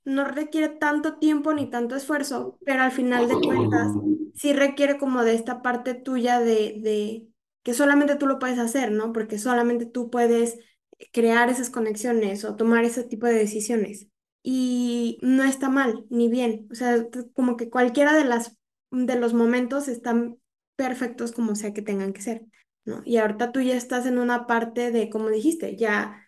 S2: no requiere tanto tiempo ni tanto esfuerzo, pero al final de cuentas sí requiere como de esta parte tuya de, de que solamente tú lo puedes hacer, ¿no? Porque solamente tú puedes crear esas conexiones o tomar ese tipo de decisiones. Y no está mal ni bien, o sea, como que cualquiera de las de los momentos están perfectos como sea que tengan que ser. Y ahorita tú ya estás en una parte de, como dijiste, ya,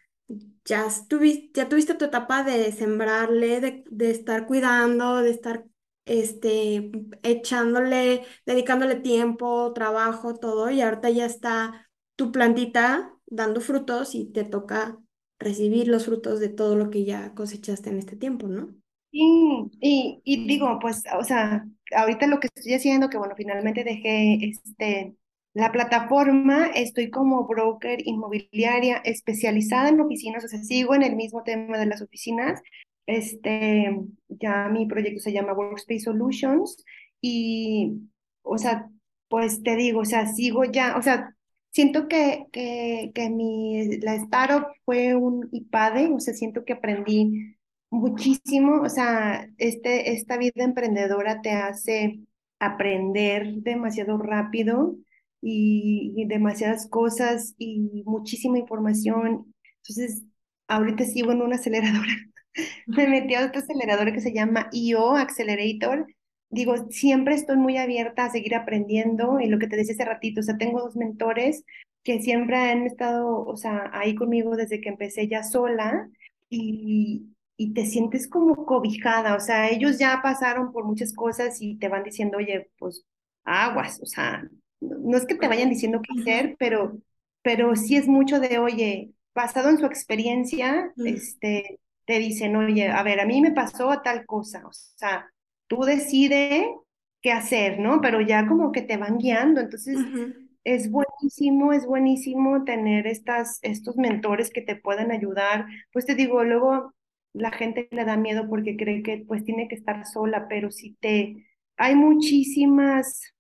S2: ya, tuviste, ya tuviste tu etapa de sembrarle, de, de estar cuidando, de estar este, echándole, dedicándole tiempo, trabajo, todo, y ahorita ya está tu plantita dando frutos y te toca recibir los frutos de todo lo que ya cosechaste en este tiempo, ¿no?
S1: Y, y digo, pues, o sea, ahorita lo que estoy haciendo, que bueno, finalmente dejé este la plataforma, estoy como broker inmobiliaria especializada en oficinas, o sea, sigo en el mismo tema de las oficinas. Este, ya mi proyecto se llama Workspace Solutions y, o sea, pues te digo, o sea, sigo ya, o sea, siento que, que, que mi, la startup fue un IPADE, o sea, siento que aprendí muchísimo, o sea, este, esta vida emprendedora te hace aprender demasiado rápido y, demasiadas cosas y muchísima información. Entonces, ahorita sigo en una aceleradora. Me metí a otra aceleradora que se llama IO Accelerator. Digo, siempre estoy muy abierta a seguir aprendiendo y lo que te decía hace ratito, o sea, tengo dos mentores que siempre han estado, o sea, ahí conmigo desde que empecé ya sola y, y te sientes como cobijada, o sea, ellos ya pasaron por muchas cosas y te van diciendo, oye, pues aguas, o sea, no es que te vayan diciendo qué hacer, pero, pero sí es mucho de, oye, basado en su experiencia, este, te dicen, oye, a ver, a mí me pasó tal cosa, o sea, tú decides qué hacer, ¿no? Pero ya como que te van guiando, entonces es buenísimo, es buenísimo tener estas, estos mentores que te puedan ayudar, pues te digo, luego la gente le da miedo porque cree que pues tiene que estar sola, pero si te, hay muchísimas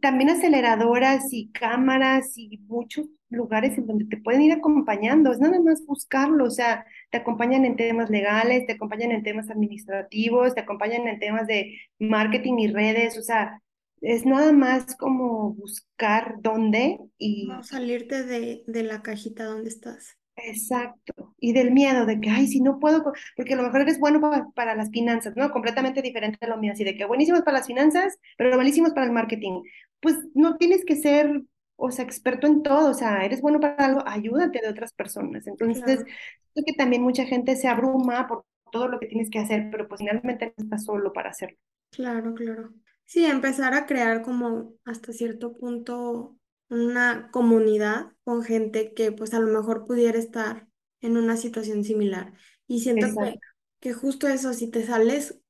S1: también aceleradoras y cámaras y muchos lugares en donde te pueden ir acompañando, es nada más buscarlo, o sea, te acompañan en temas legales, te acompañan en temas administrativos, te acompañan en temas de marketing y redes, o sea, es nada más como buscar dónde y...
S2: No salirte de, de la cajita donde estás.
S1: Exacto. Y del miedo de que, ay, si no puedo, porque a lo mejor eres bueno para, las finanzas, ¿no? Completamente diferente a lo mío, así de que buenísimos para las finanzas, pero malísimos para el marketing. Pues no tienes que ser, o sea, experto en todo, o sea, eres bueno para algo, ayúdate de otras personas. Entonces, creo que también mucha gente se abruma por todo lo que tienes que hacer, pero pues finalmente no estás solo para hacerlo.
S2: Claro, claro. Sí, empezar a crear como hasta cierto punto una comunidad con gente que pues a lo mejor pudiera estar en una situación similar. Y siento que, que justo eso, si te sales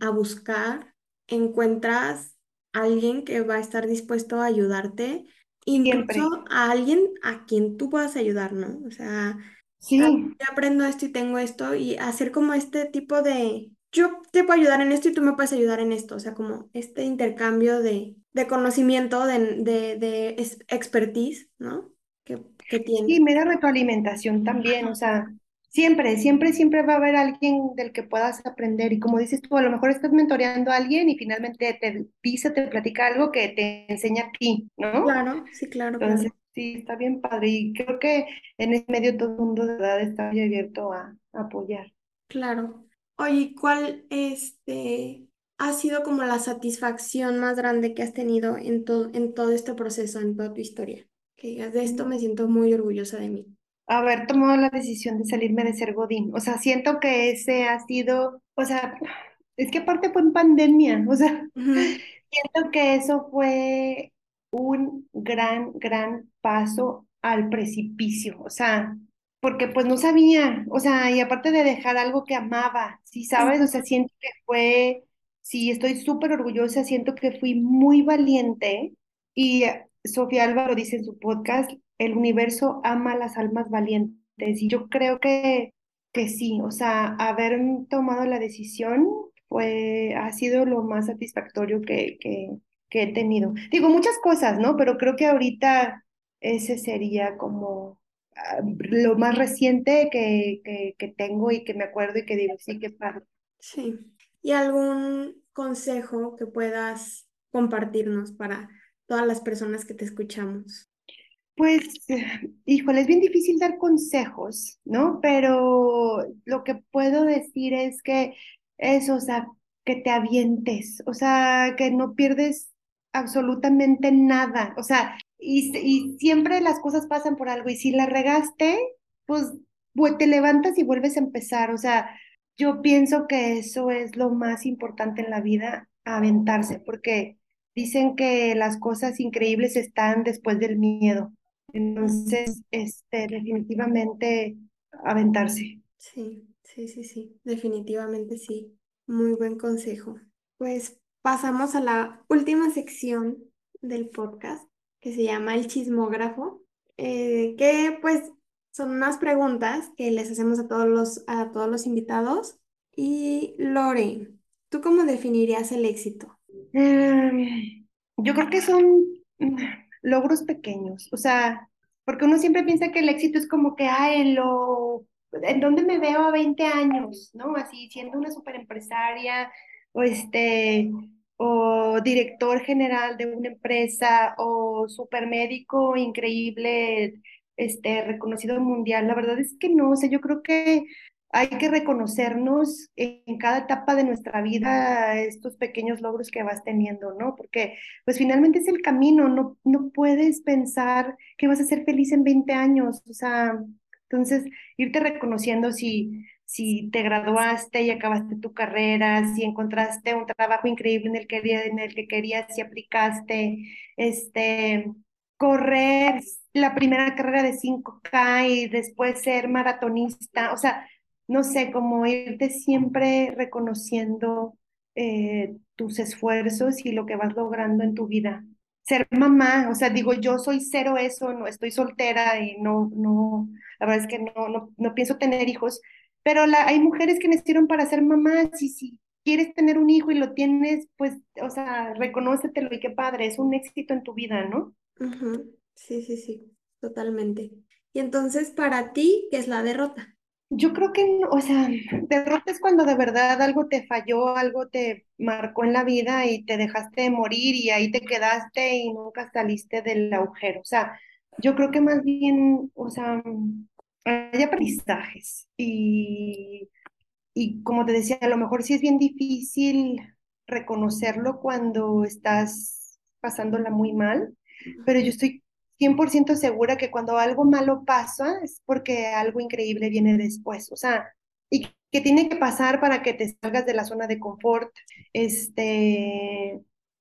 S2: a buscar, encuentras a alguien que va a estar dispuesto a ayudarte,
S1: Siempre.
S2: incluso a alguien a quien tú puedas ayudar, ¿no? O sea,
S1: Sí,
S2: yo aprendo esto y tengo esto y hacer como este tipo de, yo te puedo ayudar en esto y tú me puedes ayudar en esto, o sea, como este intercambio de, de conocimiento, de, de, de expertise, ¿no? Que, que
S1: sí,
S2: tienes.
S1: mera retroalimentación también, o sea, siempre, siempre, siempre va a haber alguien del que puedas aprender y como dices tú, a lo mejor estás mentoreando a alguien y finalmente te dice, te platica algo que te enseña a ti, ¿no?
S2: Claro, sí, claro, claro,
S1: Entonces, sí, está bien padre y creo que en ese medio todo el mundo de verdad está abierto a, a apoyar.
S2: claro. Oye, ¿y ¿cuál este ha sido como la satisfacción más grande que has tenido en todo, en todo este proceso, en toda tu historia? Que digas, de esto me siento muy orgullosa de mí.
S1: Haber tomado la decisión de salirme de ser Godín, o sea, siento que ese ha sido, o sea, es que aparte fue en pandemia, o sea,
S2: Ujú,
S1: Siento que eso fue un gran, gran paso al precipicio, o sea, porque pues no sabía, o sea, y aparte de dejar algo que amaba, ¿sí sabes? O sea, siento que fue, sí, estoy súper orgullosa, siento que fui muy valiente y eh, Sofía Álvaro dice en su podcast, el universo ama las almas valientes y yo creo que, que sí, o sea, haber tomado la decisión fue, ha sido lo más satisfactorio que, que, que he tenido. Digo, muchas cosas, ¿no? Pero creo que ahorita ese sería como lo más reciente que, que, que tengo y que me acuerdo y que digo, sí, qué padre.
S2: Sí. ¿Y algún consejo que puedas compartirnos para todas las personas que te escuchamos?
S1: Pues, híjole, es bien difícil dar consejos, ¿no? Pero lo que puedo decir es que eso, o sea, que te avientes, o sea, que no pierdes absolutamente nada, o sea, y, y siempre las cosas pasan por algo, y si la regaste, pues, te levantas y vuelves a empezar, o sea, yo pienso que eso es lo más importante en la vida, aventarse, porque dicen que las cosas increíbles están después del miedo. Entonces, este, definitivamente aventarse.
S2: Sí, sí, sí, sí, definitivamente sí. Muy buen consejo. Pues pasamos a la última sección del podcast que se llama el chismógrafo, eh, que pues son unas preguntas que les hacemos a todos los, a todos los invitados. Y Lore, ¿tú cómo definirías el éxito?
S1: Yo creo que son logros pequeños, o sea, porque uno siempre piensa que el éxito es como que, ay, lo, ¿en dónde me veo a 20 años? ¿No? Así, siendo una super empresaria, o este, o director general de una empresa, o super médico increíble, este, reconocido mundial. La verdad es que no, o sea, yo creo que hay que reconocernos en cada etapa de nuestra vida estos pequeños logros que vas teniendo, ¿no? Porque pues finalmente es el camino, no, no puedes pensar que vas a ser feliz en 20 años, o sea, entonces irte reconociendo si, si te graduaste y acabaste tu carrera, si encontraste un trabajo increíble en el que, en el que querías, si aplicaste, este, correr la primera carrera de 5K y después ser maratonista, o sea, no sé, como irte siempre reconociendo eh, tus esfuerzos y lo que vas logrando en tu vida. Ser mamá, o sea, digo, yo soy cero eso, no estoy soltera y no, no, la verdad es que no, no, no pienso tener hijos, pero la, hay mujeres que nacieron para ser mamás y si quieres tener un hijo y lo tienes, pues, o sea, reconócetelo y qué padre, es un éxito en tu vida, ¿no?
S2: Ujú, Sí, sí, sí, totalmente. Y entonces, para ti, ¿qué es la derrota?
S1: Yo creo que, o sea, derrota es cuando de verdad algo te falló, algo te marcó en la vida y te dejaste de morir y ahí te quedaste y nunca saliste del agujero. O sea, yo creo que más bien, o sea, hay aprendizajes y, y como te decía, a lo mejor sí es bien difícil reconocerlo cuando estás pasándola muy mal, pero yo estoy 100% segura que cuando algo malo pasa es porque algo increíble viene después, o sea, y que tiene que pasar para que te salgas de la zona de confort, este,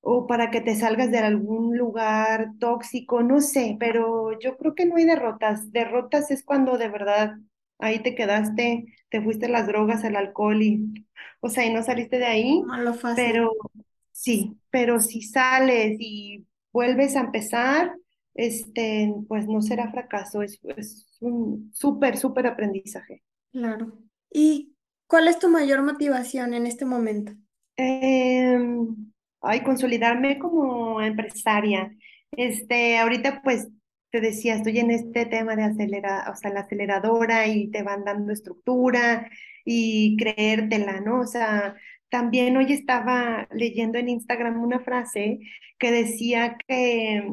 S1: o para que te salgas de algún lugar tóxico, no sé, pero yo creo que no hay derrotas. Derrotas es cuando de verdad ahí te quedaste, te fuiste a las drogas, al alcohol y, o sea, y no saliste de ahí,
S2: A lo fácil.
S1: pero sí, pero si sales y vuelves a empezar, este, pues no será fracaso, es, es un súper, súper aprendizaje.
S2: Claro. ¿Y cuál es tu mayor motivación en este momento?
S1: Em, ay, consolidarme como empresaria. Este, ahorita pues te decía, estoy en este tema de acelerar, o sea, la aceleradora y te van dando estructura y creértela, ¿no? O sea, también hoy estaba leyendo en Instagram una frase que decía que,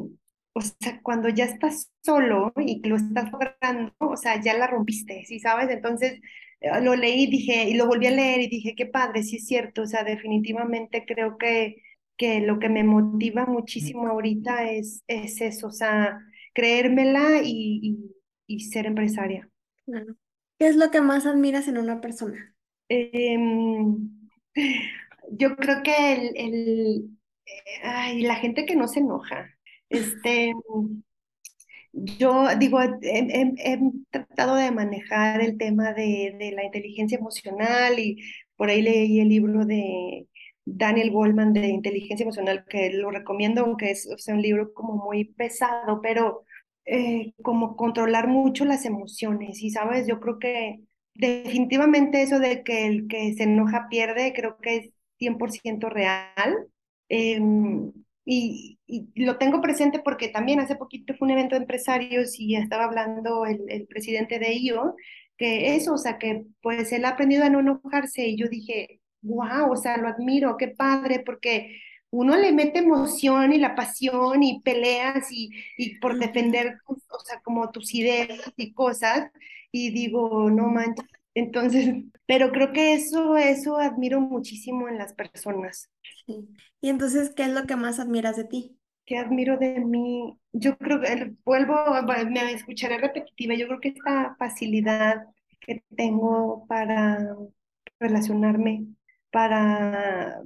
S1: o sea, cuando ya estás solo y lo estás logrando, o sea, ya la rompiste, ¿sí sabes? Entonces, lo leí, dije, y lo volví a leer y dije, qué padre, sí es cierto, o sea, definitivamente creo que, que lo que me motiva muchísimo ahorita es, es eso, o sea, creérmela y, y, y ser empresaria.
S2: Claro. ¿Qué es lo que más admiras en una persona?
S1: Em, yo creo que el, el, ay, la gente que no se enoja, este, Yo digo, he, he- he tratado de manejar el tema de, de la inteligencia emocional y por ahí leí el libro de Daniel Goleman de inteligencia emocional, que lo recomiendo, aunque es, o sea, un libro como muy pesado, pero eh, como controlar mucho las emociones. Y sabes, yo creo que definitivamente eso de que el que se enoja pierde, creo que es 100% real. Em, y, y lo tengo presente porque también hace poquito fue un evento de empresarios y estaba hablando el, el presidente de ello, que eso, o sea, que pues él ha aprendido a no enojarse y yo dije, wow, o sea, lo admiro, qué padre, porque uno le mete emoción y la pasión y peleas y, y por defender, tus- o sea, como tus ideas y cosas, y digo, no manches. Entonces, pero creo que eso, eso admiro muchísimo en las personas.
S2: Sí. Y entonces, ¿qué es lo que más admiras de ti?
S1: ¿Qué admiro de mí? Yo creo que el- vuelvo, me escucharé repetitiva, yo creo que esta facilidad que tengo para relacionarme, para,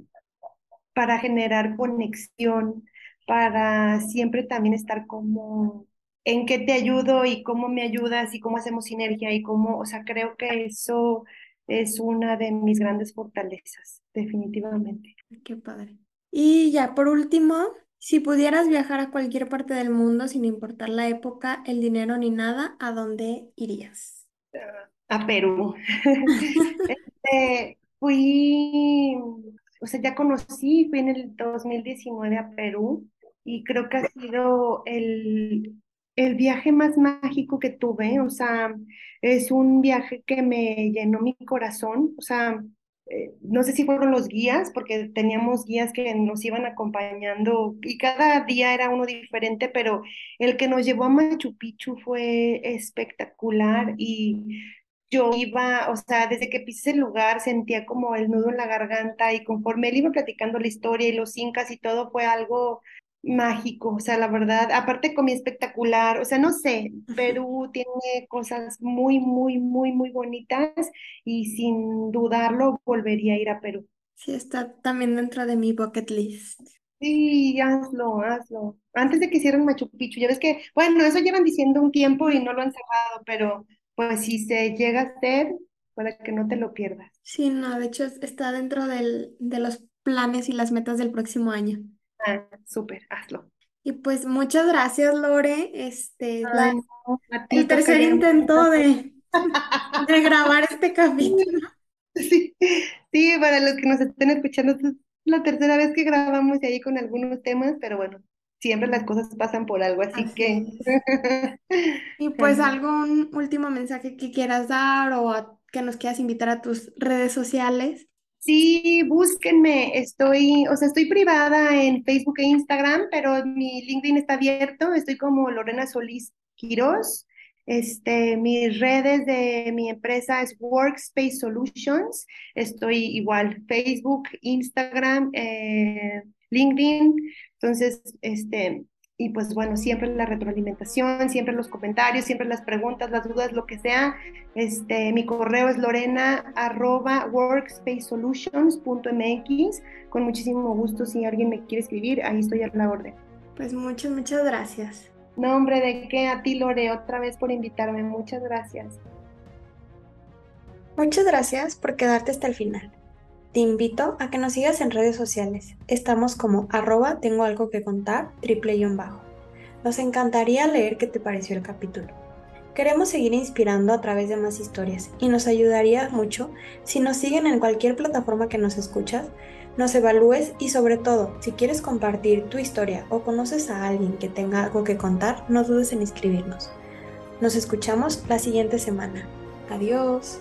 S1: para generar conexión, para siempre también estar como en qué te ayudo y cómo me ayudas y cómo hacemos sinergia y cómo, o sea, creo que eso es una de mis grandes fortalezas, definitivamente.
S2: Qué padre. Y ya por último, si pudieras viajar a cualquier parte del mundo sin importar la época, el dinero ni nada, ¿a dónde irías?
S1: A Perú. Este, fui, o sea, ya conocí, fui en el 2019 a Perú y creo que ha sido el, el viaje más mágico que tuve, o sea, es un viaje que me llenó mi corazón, o sea, eh, no sé si fueron los guías, porque teníamos guías que nos iban acompañando y cada día era uno diferente, pero el que nos llevó a Machu Picchu fue espectacular y yo iba, o sea, desde que pisé el lugar sentía como el nudo en la garganta y conforme él iba platicando la historia y los incas y todo fue algo mágico, o sea, la verdad, aparte comí espectacular, o sea, no sé, Perú tiene cosas muy, muy, muy, muy bonitas y sin dudarlo volvería a ir a Perú.
S2: Sí, está también dentro de mi bucket list.
S1: Sí, hazlo, hazlo. Antes de que hicieran Machu Picchu, ya ves que, bueno, eso llevan diciendo un tiempo y no lo han cerrado, pero pues si se llega a hacer, para que no te lo pierdas.
S2: Sí, no, de hecho es- está dentro del, de los planes y las metas del próximo año.
S1: Ah, súper, hazlo.
S2: Y pues muchas gracias, Lore. Este es la,
S1: Ay, no, a
S2: el tercer intento de, de grabar este capítulo.
S1: Sí, sí, para los que nos estén escuchando, esta es la tercera vez que grabamos ahí con algunos temas, pero bueno, siempre las cosas pasan por algo, así
S2: Así
S1: que.
S2: Y pues algún último mensaje que quieras dar o a- que nos quieras invitar a tus redes sociales.
S1: Sí, búsquenme. Estoy, o sea, estoy privada en Facebook e Instagram, pero mi LinkedIn está abierto. Estoy como Lorena Solís Quirós. Este, mis redes de mi empresa es Workspace Solutions. Estoy igual, Facebook, Instagram, eh, LinkedIn. Entonces, este, y pues bueno, siempre la retroalimentación, siempre los comentarios, siempre las preguntas, las dudas, lo que sea. Este, mi correo es lorena arroba workspacesolutions.mx. Con muchísimo gusto, si alguien me quiere escribir, ahí estoy a la orden.
S2: Pues muchas, muchas gracias.
S1: No, hombre, de qué a ti, Lore, otra vez por invitarme. Muchas gracias.
S2: Muchas gracias por quedarte hasta el final. Te invito a que nos sigas en redes sociales. Estamos como arroba tengo algo que contar, triple guion bajo. Nos encantaría leer qué te pareció el capítulo. Queremos seguir inspirando a través de más historias y nos ayudaría mucho si nos siguen en cualquier plataforma que nos escuchas, nos evalúes y sobre todo, si quieres compartir tu historia o conoces a alguien que tenga algo que contar, no dudes en inscribirnos. Nos escuchamos la siguiente semana. Adiós.